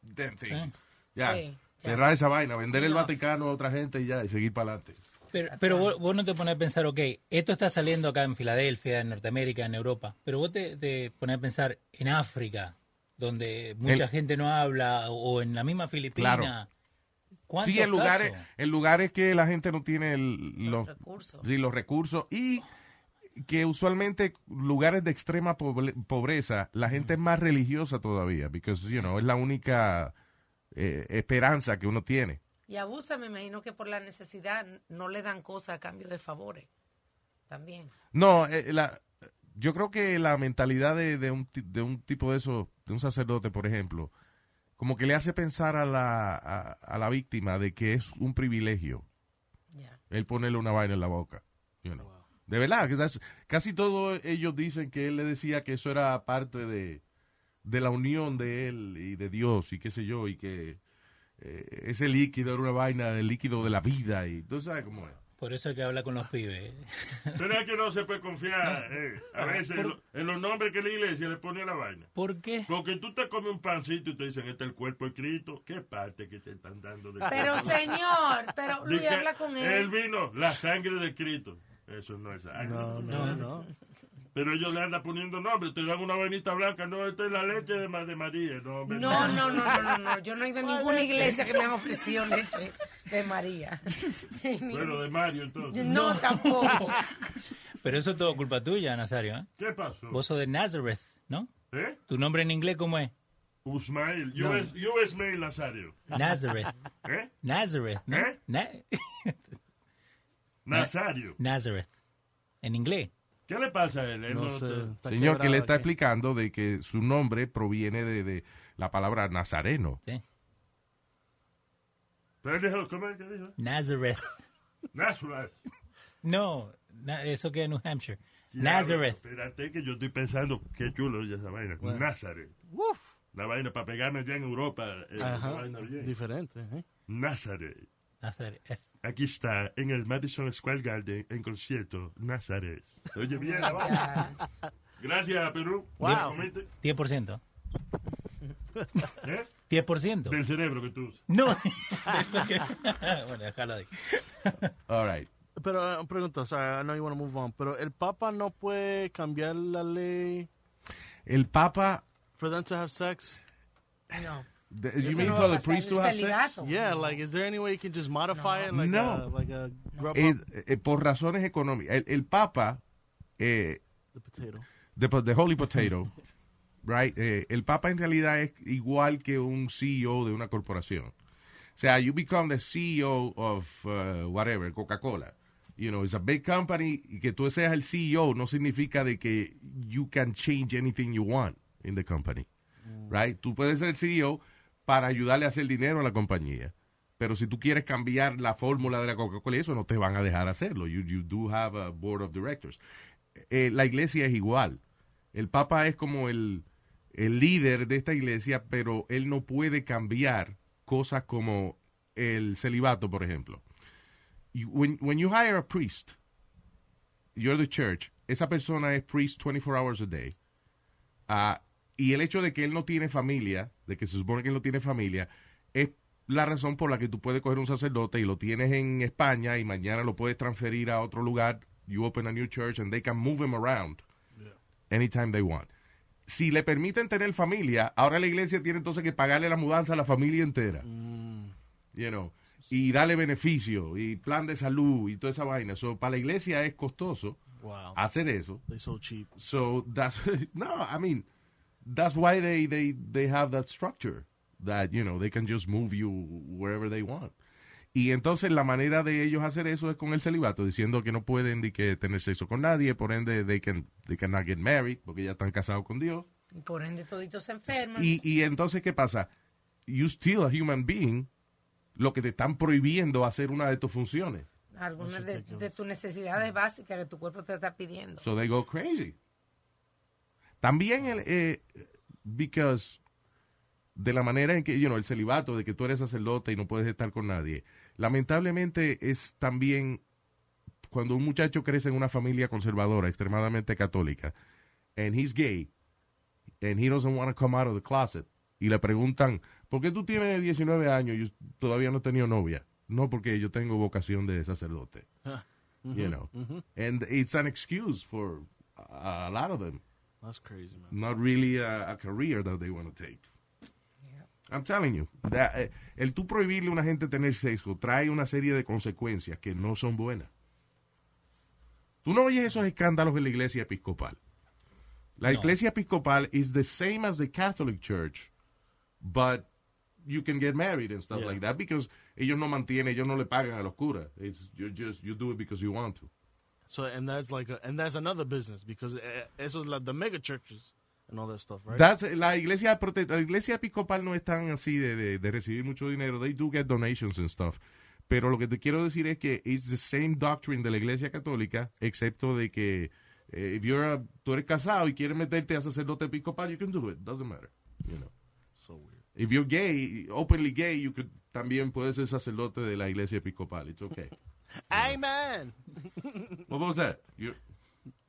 damn thing. Sí. Ya, Sí, cerrar esa vaina, vender el Vaticano a otra gente y ya, y seguir para adelante. Pero, pero vos, vos no te pones a pensar, ok, esto está saliendo acá en Filadelfia, en Norteamérica, en Europa, pero vos te, te pones a pensar en África, donde mucha El- gente no habla, o en la misma Filipina. Claro. ¿Cuántos Sí, en lugares, casos? en lugares que la gente no tiene el- los, recursos. sí, los recursos y que usualmente lugares de extrema pobre- pobreza, la gente es más religiosa todavía, because, you know, es la única eh, esperanza que uno tiene. Y abusa, me imagino que por la necesidad no le dan cosas a cambio de favores. También. No, eh, la, yo creo que la mentalidad de, de un, ti- de un tipo de eso, de un sacerdote, por ejemplo, como que le hace pensar a la, a, a la víctima de que es un privilegio él ponerle una vaina en la boca. you know. De verdad, que casi todos ellos dicen que él le decía que eso era parte de, de la unión de él y de Dios y qué sé yo, y que eh, ese líquido era una vaina del líquido de la vida y tú sabes cómo es. Por eso hay que hablar con los pibes. Pero es que no se puede confiar eh, a veces en, lo- en los nombres que la iglesia le pone a la vaina. ¿Por qué? Porque tú te comes un pancito y te dicen, este es el cuerpo de Cristo. ¿Qué parte que te están dando de Pero señor, pero Luis, habla con El él. vino, la sangre de Cristo. Eso no es sangre. No, no, no. Pero ellos le andan poniendo nombre. Te dan una vainita blanca. No, esta es la leche de, Ma- de María. No, No, no, no, no, no, no. Yo no he ido a ninguna iglesia que me han ofrecido leche de María. Bueno, de Mario entonces. No, tampoco. Pero eso es todo culpa tuya, Nazario. ¿eh? ¿Qué pasó? Vos sos de Nazareth, ¿no? ¿Eh? ¿Tu nombre en inglés cómo es? Usmail. No. US, US Mail Nazario. Nazareth. ¿Eh? Nazareth, ¿no? ¿Eh? Na- Nazario. Nazareth. En inglés. ¿Qué le pasa a él? Él No no sé. te- Está Señor, que le está aquí. explicando de que su nombre proviene de, de la palabra nazareno. Sí. Pero él dijo, ¿cómo es que dijo? Nazareth. Nazareth. No, na- eso que es New Hampshire. Nazareth. Espérate que yo estoy pensando, qué chulo es esa vaina. Bueno. Nazareth. La vaina para pegarme allá en Europa. eh, esa Ajá, vaina bien. diferente. ¿eh? Nazareth. Nazareth. Aquí está, en el Madison Square Garden, en concierto, Nazareth. Oye, bien, la vaina. Gracias, Perú. Wow. ¿Comiste? 10%. ¿Eh? 10%. Del cerebro que tú usas. No. bueno, déjalo ahí. All right. Pero uh, pregunta, sorry, I know you want to move on, pero el Papa no puede cambiar la ley El Papa, for them to have sex? No. The- Eso you mean no for the priest to es have sex? Yeah, like, is there any way you can just modify it like No. a, like a grub Eh, eh, por razones económicas. El, el Papa, eh, The potato. the, the Holy Potato, right? Eh, el Papa en realidad es igual que un CEO de una corporación. O sea, you become the CEO of uh, whatever, Coca-Cola. You know, it's a big company y que tú seas el CEO no significa de que you can change anything you want in the company. Right? Tú puedes ser el CEO para ayudarle a hacer dinero a la compañía. Pero si tú quieres cambiar la fórmula de la Coca-Cola, eso no te van a dejar hacerlo. You, you do have a board of directors. Eh, la iglesia es igual. El Papa es como el, el líder de esta iglesia, pero él no puede cambiar cosas como el celibato, por ejemplo. You- when, when you hire a priest, you're the church, esa persona es priest 24 hours a day. Ah, y el hecho de que él no tiene familia, de que se supone que él no tiene familia, es la razón por la que tú puedes coger un sacerdote y lo tienes en España y mañana lo puedes transferir a otro lugar. You open a new church and they can move him around anytime they want. si le permiten tener familia, ahora la iglesia tiene entonces que pagarle la mudanza a la familia entera. You know, y darle beneficio y plan de salud y toda esa vaina. So, para la iglesia es costoso Wow. hacer eso. They're so cheap. So that's no, I mean, that's why they they they have that structure that you know they can just move you wherever they want. Y entonces la manera de ellos hacer eso es con el celibato, diciendo que no pueden de que tener sexo con nadie, por ende they can they cannot get married porque ya están casados con Dios. Y por ende toditos se enferman. Y, y entonces qué pasa? You still a human being, lo que te están prohibiendo hacer una de tus funciones. Algunas de, de tus necesidades básicas que tu cuerpo te está pidiendo. So they go crazy. También el, eh, because de la manera en que, you know, el celibato, de que tú eres sacerdote y no puedes estar con nadie, lamentablemente es también cuando un muchacho crece en una familia conservadora, extremadamente católica, and he's gay, and he doesn't want to come out of the closet, y le preguntan, ¿por qué tú tienes 19 años y todavía no has tenido novia? No, porque yo tengo vocación de sacerdote. You know. And it's an excuse for a, a lot of them. That's crazy, man. Not really a, a career that they want to take. I'm telling you, that, eh, el tú prohibirle a una gente tener sexo trae una serie de consecuencias que no son buenas. Tú no oyes esos escándalos en la iglesia episcopal. La No. iglesia episcopal is the same as the Catholic Church, but you can get married and stuff Yeah. like that because ellos no mantienen, ellos no le pagan a los curas. It's you just you do it because you want to. So and that's like a, and that's another business because uh, eso es like the mega churches and all that stuff, right? That's- la iglesia la iglesia episcopal no es tan así de, de, de recibir mucho dinero. They do get donations and stuff. Pero lo que te quiero decir es que it's the same doctrine de la iglesia católica, excepto de que eh, if you're a- tú eres casado y quieres meterte a sacerdote episcopal, you can do it. Doesn't matter. You know. so weird. If you're gay, openly gay, you could también puedes ser sacerdote de la iglesia episcopal. It's okay. Amen. What was that? You-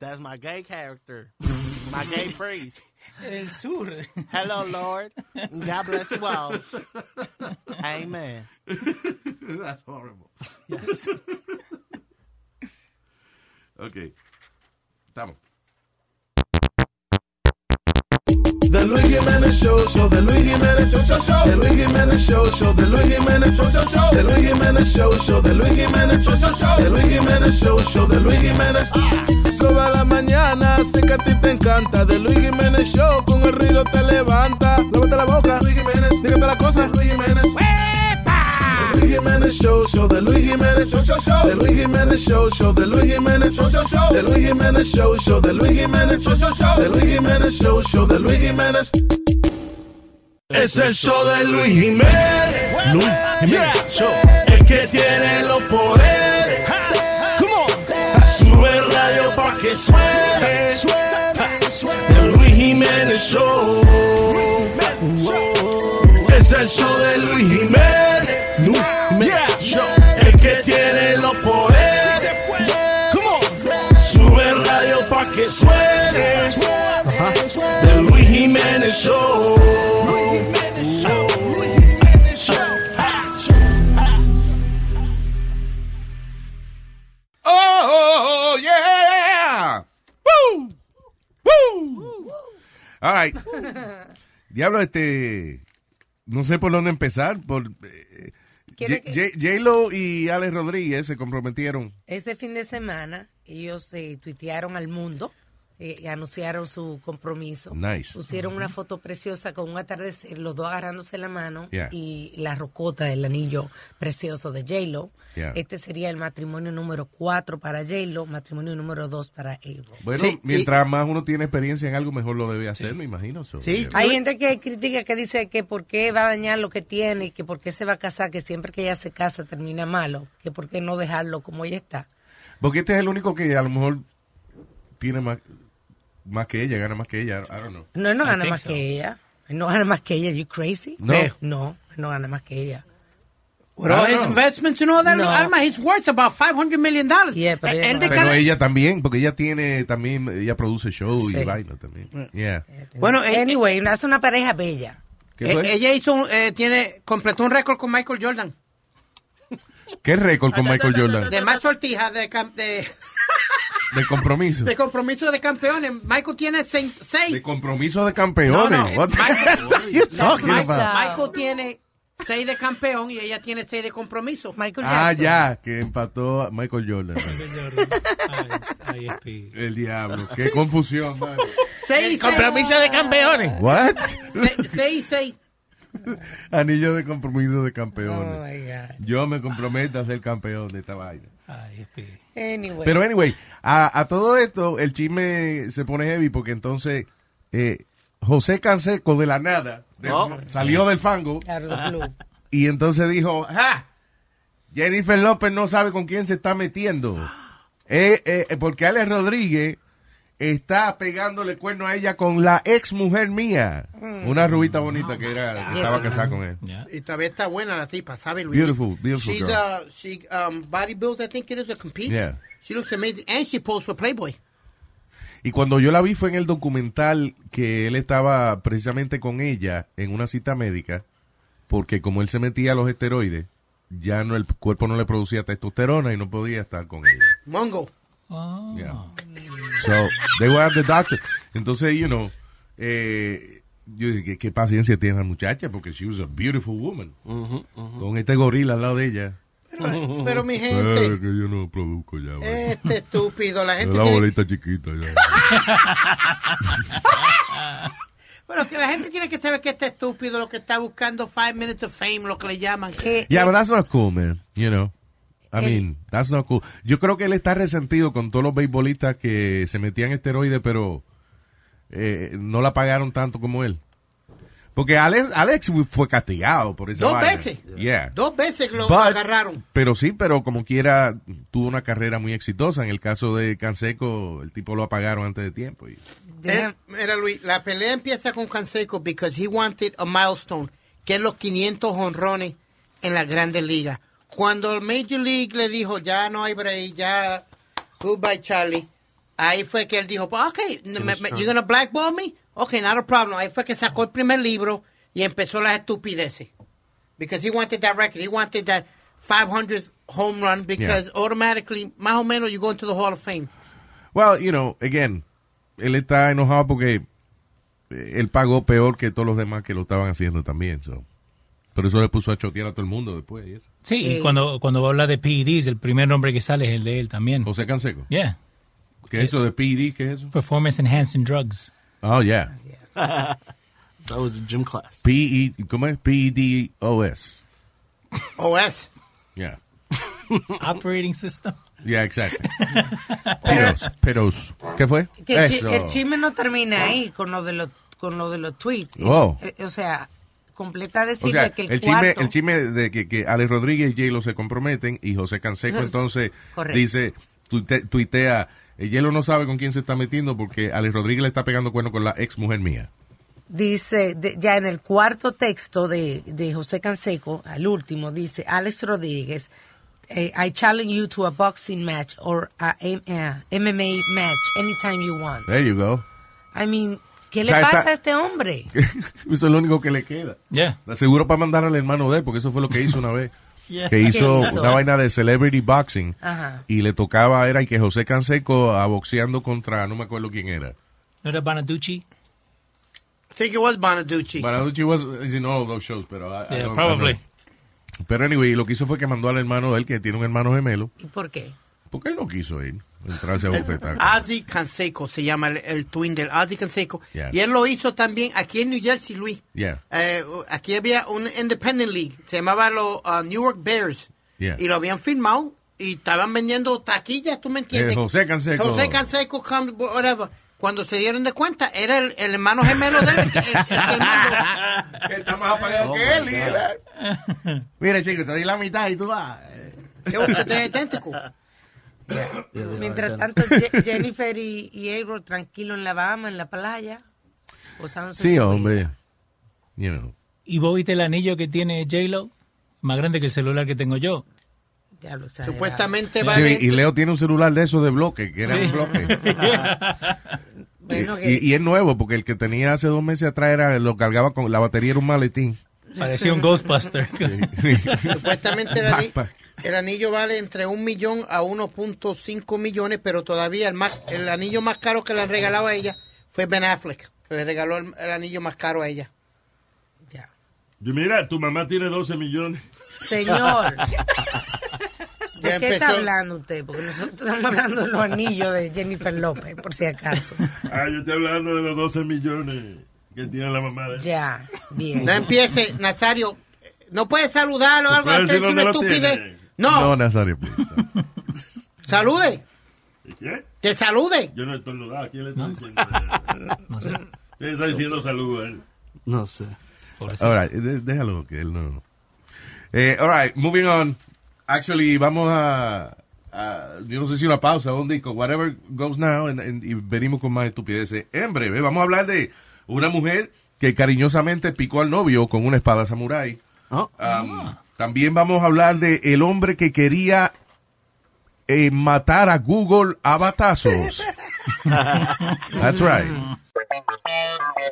That's my gay character, my gay priest. El sur. Hello, Lord. God bless you all. Amen. That's horrible. Yes. okay. Estamos. Jiménez Show, show, the Luis Jiménez Show, show, show. The Luis Jiménez Show, show, the Luis Jiménez Show, show, show. The Luis Jiménez Show, show, the Luis Jiménez Show, show, show. The Luis Jiménez Show, show, the Luis Jiménez. Toda la mañana sé que a ti te encanta. The Luis Jiménez Show, con el ruido te levanta. Lávate la boca, Luis Jiménez. Dígate la cosa, Luis Jiménez. Luis Jiménez Show, show, the Luis Jiménez Show, show, show. The Luis Jiménez Show, show, the Luis Jiménez Show, show, show. The Luis Jiménez Show, show, the Luis Jiménez Show, show, show. The Luis Jiménez Show, show, the Luis Jiménez. Es el show de Luis Jiménez. Luis Jiménez Show. El que tiene los poderes. Come on. Sube el radio pa' que suene. El Luis Jiménez Show. Es el show de Luis Jiménez. Luis Jiménez Show. El que tiene los poderes. Jiménez Show. Oh, yeah. Woo. Woo. All right. Diablo, este. No sé por dónde empezar. Por. eh, ¿Quiere J- J- J-Lo y Alex Rodríguez se comprometieron. Este fin de semana ellos eh, tuitearon al mundo eh, y anunciaron su compromiso. Nice. Pusieron una foto preciosa con un atardecer, los dos agarrándose la mano Yeah. y la rocota del anillo precioso de J-Lo. Yeah. Este sería el matrimonio número cuatro para J-Lo, matrimonio número dos para A-Rod. Bueno, mientras más uno tiene experiencia en algo, mejor lo debe hacer, me imagino. So, yeah. Hay gente que critica, que dice que por qué va a dañar lo que tiene, que por qué se va a casar, que siempre que ella se casa termina malo, que por qué no dejarlo como ella está. Porque este es el único que a lo mejor tiene más, más que ella, gana más que ella. I don't know. No, él no I gana más so. que ella. Él no gana más que ella. You crazy? No. No, él no gana más que ella. With all his investments and all that, No. Alma, he's worth about 500 million dollars. pero ella Él de Pero cara- ella también, porque ella tiene también, ella produce show y Sí. vaina también. Yeah. Bueno, eh, anyway, hace una pareja bella. ¿Qué eh, fue? ella hizo, un- eh, tiene, completó un récord con Michael Jordan. ¿Qué récord con Michael Jordan? De más sortija de, de De compromiso. De compromiso de campeones. Michael tiene seis. seis. De compromiso de campeones. No, Michael, about? Michael tiene seis de campeón y ella tiene seis de compromiso. Michael Ah, ya, que empató a Michael Jordan. Ay. El diablo. Qué confusión, man. Seis, Compromiso seis. de campeones. What? Se- Seis, seis. Anillo de compromiso de campeones. Oh, my God. Yo me comprometo a ser campeón de esta vaina. Ay. Anyway. Pero anyway, a, a todo esto el chisme se pone heavy porque entonces eh, José Canseco de la nada Oh. salió del fango y entonces dijo, ¡ja! Jennifer López no sabe con quién se está metiendo. Eh, eh, porque Alex Rodríguez está pegándole cuerno a ella con la ex mujer mía. Mm. Una rubita bonita que era que estaba casada con él. Y todavía está buena la tipa, ¿sabe, Luis? Beautiful, beautiful She's, girl. uh, she um, bodybuilds, I think it is, or competes. Yeah. She looks amazing. And she posed for Playboy. Y cuando yo la vi fue en el documental que él estaba precisamente con ella en una cita médica, porque como él se metía a los esteroides, ya no el cuerpo no le producía testosterona y no podía estar con ella. Mongo. Yeah. So, they were at the doctor. Entonces, you know, eh, yo dije, ¿qué, qué paciencia tiene la muchacha, porque she was a beautiful woman. Con este gorila al lado de ella. Pero, pero, mi Eh, gente, que yo no produzco ya. este estúpido, la gente la tiene, bolita chiquita ya. pero que la gente tiene que saber que este estúpido lo que está buscando five minutes of fame, lo que le llaman. Que, Yeah, but that's not cool, man. You know. I mean, that's not cool. Yo creo que él está resentido con todos los beisbolistas que se metían esteroides, pero eh, no la pagaron tanto como él. Porque Alex, Alex fue castigado por esa Dos vaina. veces. Yeah. Dos veces lo, But- agarraron. Pero sí, pero como quiera, tuvo una carrera muy exitosa. En el caso de Canseco, el tipo lo apagaron antes de tiempo. Y- mira, Luis, la pelea empieza con Canseco because he wanted a milestone, que es los 500 honrones en la Grandes Ligas. Cuando el Major League le dijo, ya no hay break, ya, goodbye, Charlie, ahí fue que él dijo, pues, ok, me- me- you gonna blackball me? Ok, not a problem. Ahí fue que sacó el primer libro y empezó las estupideces. Because he wanted that record. He wanted that 500th home run because automatically, más o menos, you go into the Hall of Fame. Well, you know, again, él está enojado porque él pagó peor que todos los demás que lo estaban haciendo también. So. Por eso le puso a chotear a todo el mundo después. y eso. Sí, y cuando, cuando va a hablar de PEDs, el primer nombre que sale es el de él también. José Canseco. Yeah. ¿Qué es eso de PED? ¿Qué es eso? Performance Enhancing Drugs. Oh, yeah. That was a gym class. PE, ¿Cómo es? PEDOS. OS. Yeah. Operating System. Yeah, exactly. Pedos. Pedos. ¿Qué fue? Que el, chi- el chisme no termina ahí con lo de los con lo de los tweets. Oh. Eh, O sea, completa O decirle sea, que el, el chisme, cuarto, el chisme de que, que Alex Rodríguez y J-Lo se comprometen y José Canseco entonces Correcto. dice, tuite- tuitea, eh, J-Lo no sabe con quién se está metiendo porque Alex Rodríguez le está pegando cuerno con la ex mujer mía. dice de- ya en el cuarto texto de, de José Canseco, al último, dice Alex Rodríguez, eh, I challenge you to a boxing match or a MMA match anytime you want. There you go. I mean, ¿qué O le sea, pasa está- a este hombre? eso es lo único que le queda. Yeah. Seguro para mandar al hermano de él, porque eso fue lo que hizo una vez. Yeah. Que hizo, una vaina de celebrity boxing Ajá. y le tocaba, era y que José Canseco a boxeando contra, no me acuerdo quién era. ¿No era Bonaducci? I think it was Bonaducci. Bonaducci was is in all those shows, pero I- I Yeah, don't- probably. I don't know. Pero anyway, lo que hizo fue que mandó al hermano de él, que tiene un hermano gemelo, ¿Y por qué? porque él no quiso ir, entrarse a bofetar. Ozzy Canseco se llama el, el twin del Ozzy Canseco. Y él lo hizo también aquí en New Jersey, Luis. Yeah, Eh, aquí había un Independent League, se llamaba los uh, Newark Bears. yeah. Y lo habían firmado y estaban vendiendo taquillas, ¿tú me entiendes? Eh, José Canseco. José Canseco, come, whatever. Cuando se dieron de cuenta, era el, el hermano gemelo de él. el que- el- el que está más apagado que él. y- Mira, chico, te doy la mitad y tú vas. Que usted es idéntico. Mientras tanto, Je- Jennifer y, y tranquilo en la Bahama, en la playa, Sí, hombre. You know. ¿Y vos viste el anillo que tiene J-Lo? Más grande que el celular que tengo yo. Diablo, exagerado. Supuestamente Sí, va a y Leo tiene un celular de esos de bloque, que era Sí. un bloque. Bueno, y, que- y es nuevo, porque el que tenía hace dos meses atrás era, lo cargaba con, la batería era un maletín. Parecía un Ghostbuster. Supuestamente Backpack. El anillo vale entre un millón a 1.5 millones, pero todavía el, más, el anillo más caro que le han regalado a ella fue Ben Affleck, que le regaló el, el anillo más caro a ella. Y mira, tu mamá tiene 12 millones. Señor. ¿De Ya qué está hablando usted? Porque nosotros estamos hablando de los anillos de Jennifer López, por si acaso. Ah, yo estoy hablando de los 12 millones que tiene la mamá de Ya, bien. No empiece, Nazario. No puede saludarlo o algo. antes decir de una estupidez. No, No, Nazario, please. salude. ¿Qué? Que salude. Yo no he estornudado. ¿Quién le está diciendo? No sé. ¿Quién está diciendo salud a él? No sé. All right, déjalo que él no. Eh, all right, moving on. Actually, vamos a, a- yo no sé si una pausa o un disco, whatever goes now, and- and- y venimos con más estupideces. En breve, vamos a hablar de una mujer que cariñosamente picó al novio con una espada samurái. Oh. Um, También vamos a hablar de el hombre que quería eh, matar a Google a batazos. That's right.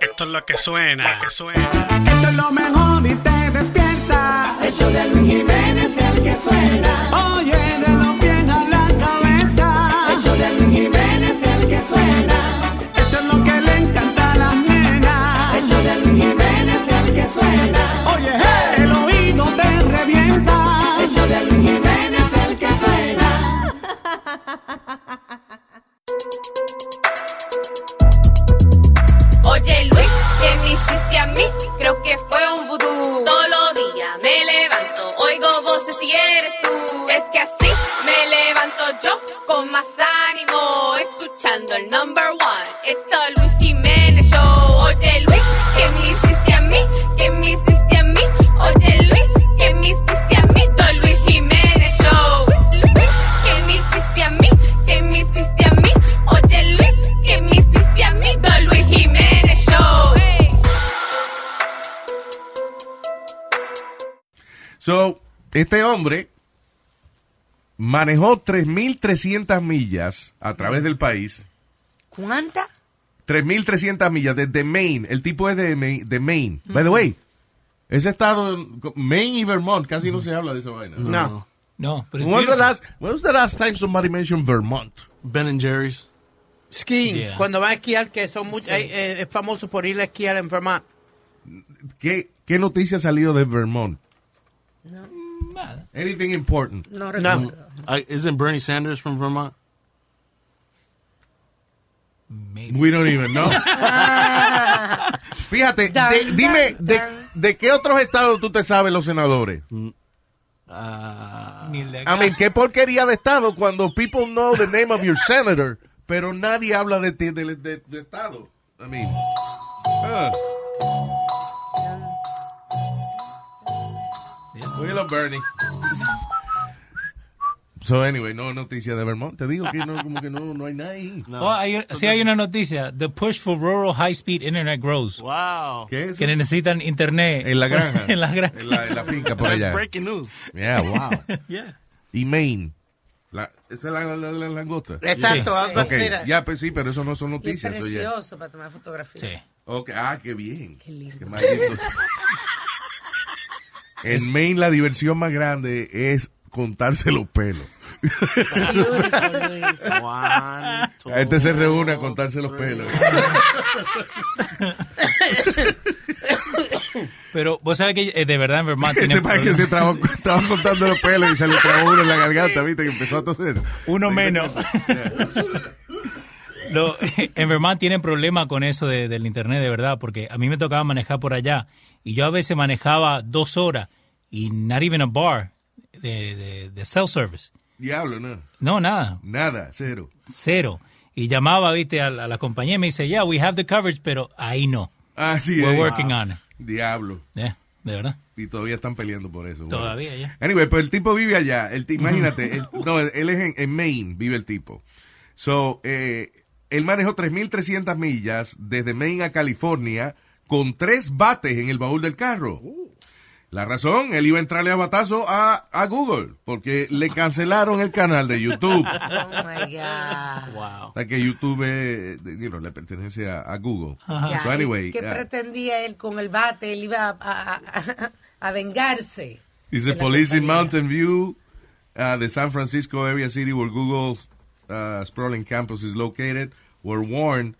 Esto es lo que suena, que suena. Esto es lo mejor y te despierta. El show de Luis Jiménez es el que suena. Oye, de los pies a la cabeza. El show de Luis Jiménez es el que suena. Esto es lo que le encanta a las nenas. El show de Luis Jiménez es el que suena. Oye, hey, Oye Luis, ¿qué me hiciste a mí? Creo que fue un vudú. Todos los días me levanto, oigo voces y eres tú. Es que así me levanto yo con más ánimo, escuchando el number one. So, este hombre manejó 3.300 millas a través del país. ¿Cuánta? 3.300 millas desde Maine. El tipo es de, Ma- de Maine. By the way, ese estado, Maine y Vermont, casi no se habla de esa vaina. No. No, pero When was, the last, when was the last time somebody mentioned Vermont? Ben and Jerry's. Skiing. Yeah. Cuando van a esquiar, que son muy, eh, eh, es famoso por ir a esquiar en Vermont. ¿Qué, qué noticia ha salido de Vermont? Anything important? No No. I- isn't Bernie Sanders from Vermont? We don't even know. Fíjate, de- dime, de, de qué otros estados tú te sabes los senadores? Ah. Ni de I mean, qué porquería de estado cuando people know the name of your senator, pero nadie habla de ti, de, de- de estado. I mean, uh. Willow Bernie. So anyway, no noticia de Vermont. Te digo que no, como que no, no hay nada ahí. Oh, hay, sí hay una noticia. The push for rural high-speed internet grows. Wow. ¿Qué es Que necesitan internet. En la granja. en la granja. En la, en la finca por That's allá. breaking news. Yeah, wow. Yeah. Y Maine. La, ¿Esa es la, la, la langosta? Exacto, Sí. algo Ok, así era. ya, pues sí, pero eso no son Y es noticias. eso ya. precioso para tomar fotografías. Sí. Ok, ah, qué bien. Qué lindo. Qué maldito. en Maine la diversión más grande es contarse los pelos. One, two, La gente se reúne a contarse los pelos. Pero vos sabés que eh, de verdad en Vermont Este tienen para que se problemas. trabó, estaba contando los pelos y se le trabó uno en la garganta, ¿viste? Que empezó a toser. Uno menos. Lo- en Vermont tienen problema con eso de- del internet, de verdad, porque a mí me tocaba manejar por allá y yo a veces manejaba dos horas y not even a bar de, de, de cell service. Diablo, no. No, nada, Nada, cero. cero. Y llamaba, viste, a, la- a la compañía y me dice, yeah, we have the coverage, pero ahí no. Ah, sí. We're working on it. Diablo. Yeah, de verdad. Y todavía están peleando por eso. Bueno. Todavía, ya. Anyway, pues el tipo vive allá. El imagínate, no, él es en, en Maine, vive el tipo. So, eh, él manejó 3.300 millas desde Maine a California con tres bates en el baúl del carro. La razón, él iba a entrarle a batazo a, a Google porque le cancelaron el canal de YouTube. Oh my God. Wow. O sea que YouTube eh, you know, le pertenece a, a Google. So anyway, ¿Qué uh, pretendía él con el bate? Él iba a, a- a- a vengarse. Dice Police in. Mountain View uh, the San Francisco area city where Google's uh, sprawling campus is located were warned,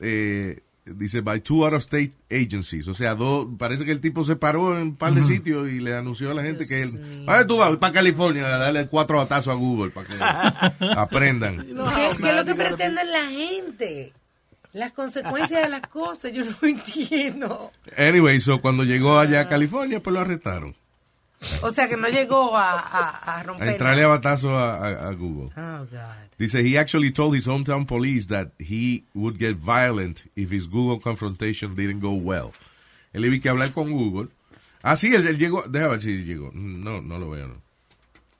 eh, dice, by two out-of-state agencies. O sea, dos, parece que el tipo se paró en un par de sitios y le anunció a la gente que él, ¿para tú vas? Para California a darle cuatro batazos a Google para que aprendan. ¿Qué, qué es lo que pretende la gente? Las consecuencias de las cosas, yo no entiendo. Anyway, so cuando llegó allá a California, pues lo arrestaron. O sea, que no llegó a, a, a romper. A entrarle a batazo a, a- a Google. Oh, God. Dice, he actually told his hometown police that he would get violent if his Google confrontation didn't go well. Él iba a que hablar con Google. Ah, sí, él, él llegó. Déjame ver si llegó. No, no lo veo, no.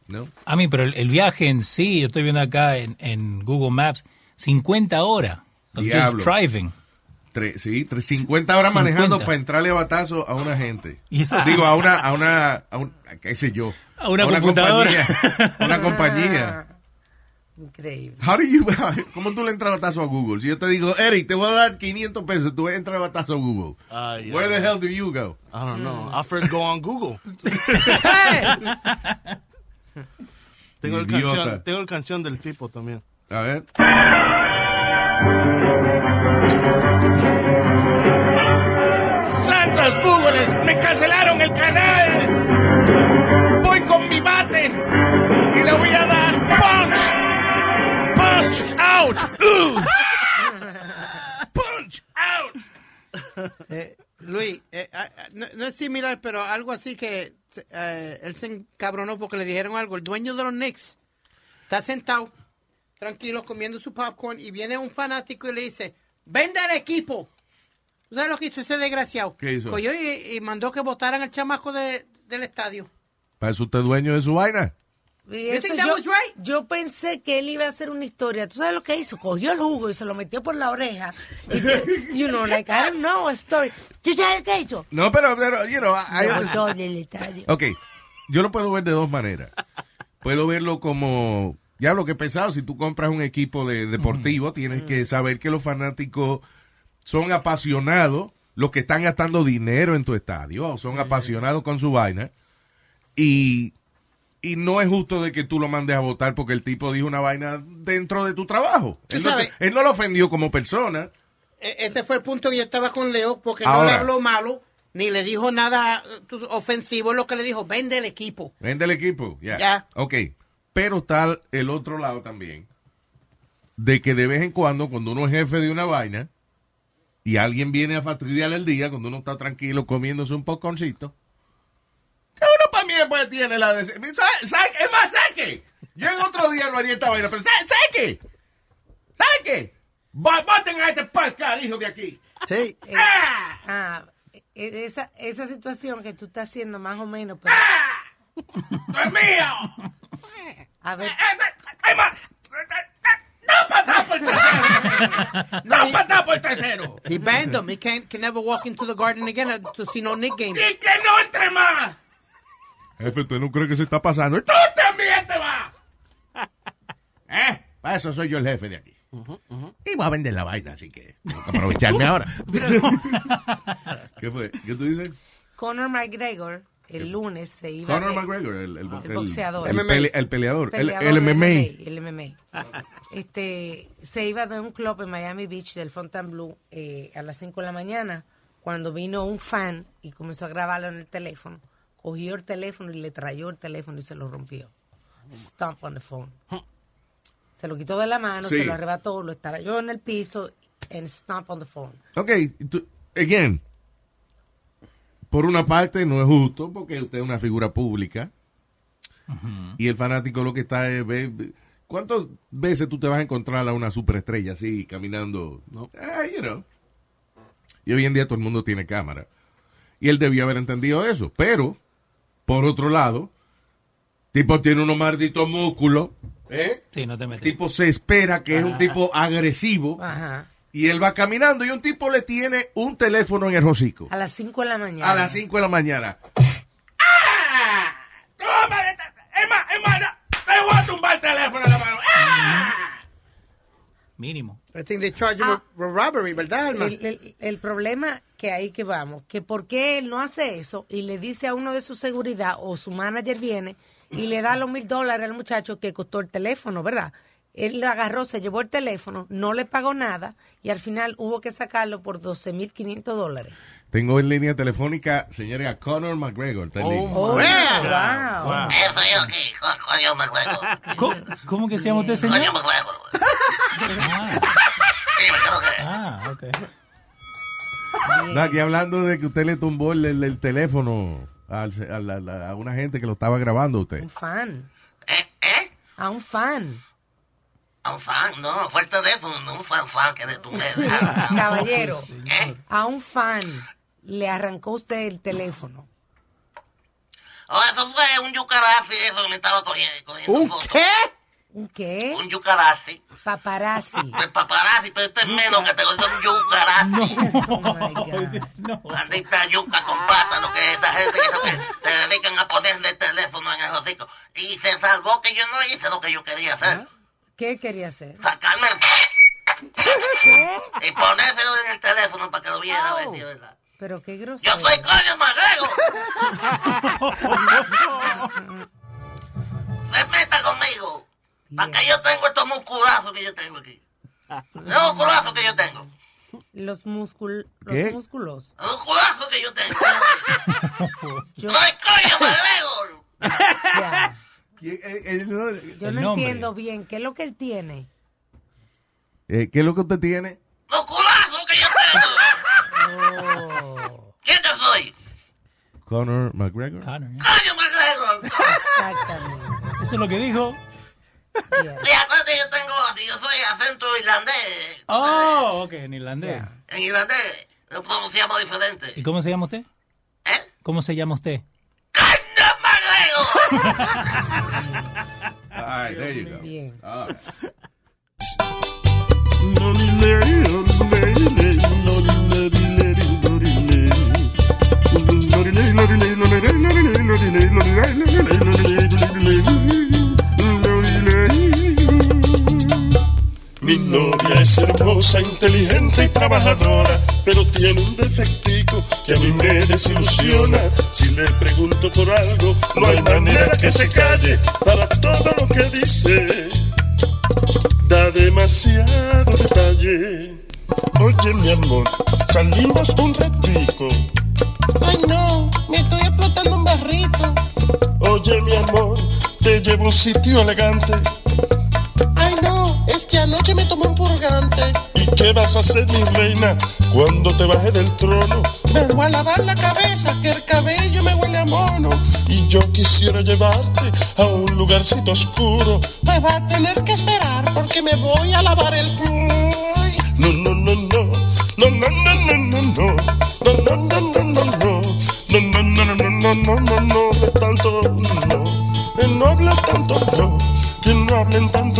¿No? A mí, pero el, el viaje en sí, yo estoy viendo acá en, en Google Maps, 50 horas. of just driving. Tre- sí, tre- 50 horas 50. manejando para entrarle a batazo a una gente. Y eso- Digo, a una, a una, a un, qué sé yo. A una computadora. compañía. A una compañía. Increíble. How do you, ¿Cómo tú le entras a batazo a Google? Si yo te digo, Eric, te voy a dar 500 pesos, tú a batazo a Google. Ay, Where ay, the hell do you go? I don't know. I'll first go on Google. tengo, el canción, tengo el canción del tipo también. A ver. ¡Santos Googles! ¡Me cancelaron el canal! Voy con mi bate y le voy a dar. Ugh. Punch out. Eh, Luis, eh, ah, ah, no, no es similar, pero algo así que eh, él se encabronó porque le dijeron algo. El dueño de los Knicks está sentado, tranquilo, comiendo su popcorn y viene un fanático y le dice, vende el equipo. ¿Tú sabes lo que hizo ese desgraciado? ¿Qué hizo? Cogió y, y mandó que votaran al chamaco de- del estadio. ¿Para eso usted es dueño de su vaina? Y You eso think that yo, was right? yo pensé que él iba a hacer una historia. ¿Tú sabes lo que hizo? Cogió el jugo y se lo metió por la oreja. Y you know, like, I don't know, a story. ¿Tú sabes lo que hizo? No, pero, pero you know, I- estadio. Ok, yo lo puedo ver de dos maneras. Puedo verlo como, ya lo que he pensado, si tú compras un equipo de deportivo, tienes que saber que los fanáticos son apasionados, los que están gastando dinero en tu estadio, son apasionados con su vaina, y, y no es justo de que tú lo mandes a votar porque el tipo dijo una vaina dentro de tu trabajo. Él no, sabes- te- él no lo ofendió como persona. E- Ese fue el punto que yo estaba con Leo, porque no le habló malo, ni le dijo nada ofensivo, lo que le dijo, vende el equipo. Vende el equipo. Ya. Ya. Ok. Pero está el otro lado también. De que de vez en cuando, cuando uno es jefe de una vaina y alguien viene a fastidiar el día, cuando uno está tranquilo comiéndose un popcorncito, uno también pues tiene la de... ¿Sabe- sabe- Es más, ¿sabe qué? Yo en otro día no haría esta vaina, pero ¿sabe, sabe qué? ¿Sabe qué? Va- Voten a este parca, hijo de aquí. Sí. Eh, ah, e- esa, esa situación que tú estás haciendo más o menos, pero... ¡Es mío! A ver, ¡Ay, ma! ¡No patada por el trasero! ¡No patada por el trasero! He banned him. He can't, can never walk into the garden again uh, to see no Nick game. ¡Y que no entre más! Jefe, ¿usted no cree que se está pasando? ¡Tú también te vas! ¿Eh? Para eso soy yo el jefe de aquí. Y voy a vender la vaina, así que tengo que aprovecharme ahora. ¿Qué fue? ¿Qué tú dices? Conor McGregor el lunes se iba Conor de- McGregor, el, el, el boxeador. El, pele- el peleador. El, peleador el MMA. El MMA. Este, se iba de un club en Miami Beach del Fontainebleau eh, a las 5 de la mañana cuando vino un fan y comenzó a grabarlo en el teléfono. Cogió el teléfono y le trayó el teléfono y se lo rompió. Stomp on the phone. Se lo quitó de la mano, Sí. se lo arrebató, lo estrelló en el piso and stomp on the phone. Ok, again. Por una parte, no es justo porque usted es una figura pública. Y el fanático lo que está es. ve- ¿Cuántas veces tú te vas a encontrar a una superestrella así caminando? Ah, you know. Y hoy en día todo el mundo tiene cámara. Y él debió haber entendido eso. Pero, por otro lado, tipo tiene unos malditos músculos. ¿eh? Sí, no te El metes. tipo se espera que es un tipo agresivo. Ajá. Y él va caminando y un tipo le tiene un teléfono en el hocico. A las 5 de la mañana. A las 5 de la mañana. ¡Toma! ¡Emma, Emma! ¡Te voy a tumbar el teléfono en la mano! ¡Ah! Mínimo. I think they charge Ah. with robbery, ¿verdad, Alma? El, el- el problema que ahí que vamos, que por qué él no hace eso y le dice a uno de su seguridad o su manager viene y le da los mil dólares al muchacho que costó el teléfono, ¿verdad? Él le agarró, se llevó el teléfono, no le pagó nada y al final hubo que sacarlo por 12 mil 500 dólares. Tengo en línea telefónica, señores, a Conor McGregor. está en línea. Oh, wow. wow. Eso yo aquí, co- coño me juego. ¿Cómo, cómo que se llama usted, señor? Coño me juego. Sí, me tengo que. Ah, ok. No, aquí hablando de que usted le tumbó el, el- el teléfono al- a, la- la- a una gente que lo estaba grabando a usted. Un fan. ¿Eh? A un fan. A un fan, no, fue el teléfono, no un fan fan que de tu Caballero, ¿Eh? a un fan le arrancó usted el teléfono. Oh, eso fue un yucarazzi, eso que me estaba cogiendo, cogiendo ¿Un fotos. qué? ¿Un qué? Un yucarazzi. Paparazzi. El paparazzi, pero este es menos que te lo un yucarazzi. Maldita yuca con pata, lo que es esta gente que, que se dedican a ponerle el teléfono en el hocico. Y se salvó que yo no hice lo que yo quería hacer. ¿Qué quería hacer? Sacarme el... Y ponérselo en el teléfono para que lo viera, Oh. ¿verdad? ¿verdad? Pero qué Yo grosero. soy coño magrego. Se meta conmigo. Para que yo tengo estos musculazos que yo tengo aquí. Los musculazos que yo tengo. Los, múscul los ¿Qué? músculos. Los musculazos que yo tengo. Yo, ¡Soy coño magrego! ya. Eh, Yo no entiendo bien qué es lo que él tiene. Eh, ¿Qué es lo que usted tiene? ¡Musculazos que yo tengo! ¿Quién yo soy? Conor McGregor. ¡Coño magrego! Exactamente. Eso es lo que dijo. Y acuérdate, yo tengo, si yo soy acento irlandés. Oh, ok, en irlandés. En irlandés lo pronunciamos diferente. ¿Y cómo se llama usted? ¿Eh? ¿Cómo se llama usted? All right, there you go. All right. es hermosa, inteligente y trabajadora, pero tiene un defectico que a mí me desilusiona. Si le pregunto por algo, no hay manera que se calle para todo lo que dice. Da demasiado detalle. Oye, mi amor, salimos un ratico. Ay, no, me estoy explotando un barrito. Oye, mi amor, te llevo a un sitio elegante. que vas a ser mi reina cuando te baje del trono. Pero a lavar la cabeza, que el cabello me huele a mono. Y yo quisiera llevarte a un lugarcito oscuro. Pues va a tener que esperar porque me voy a lavar el culo. No, no, no, no. No, no, no, no, no, no. No, no, no, no, no, no. No, no, no, no, no, no, no, no. Tanto, no. No habla tanto yo. Que no hablen tanto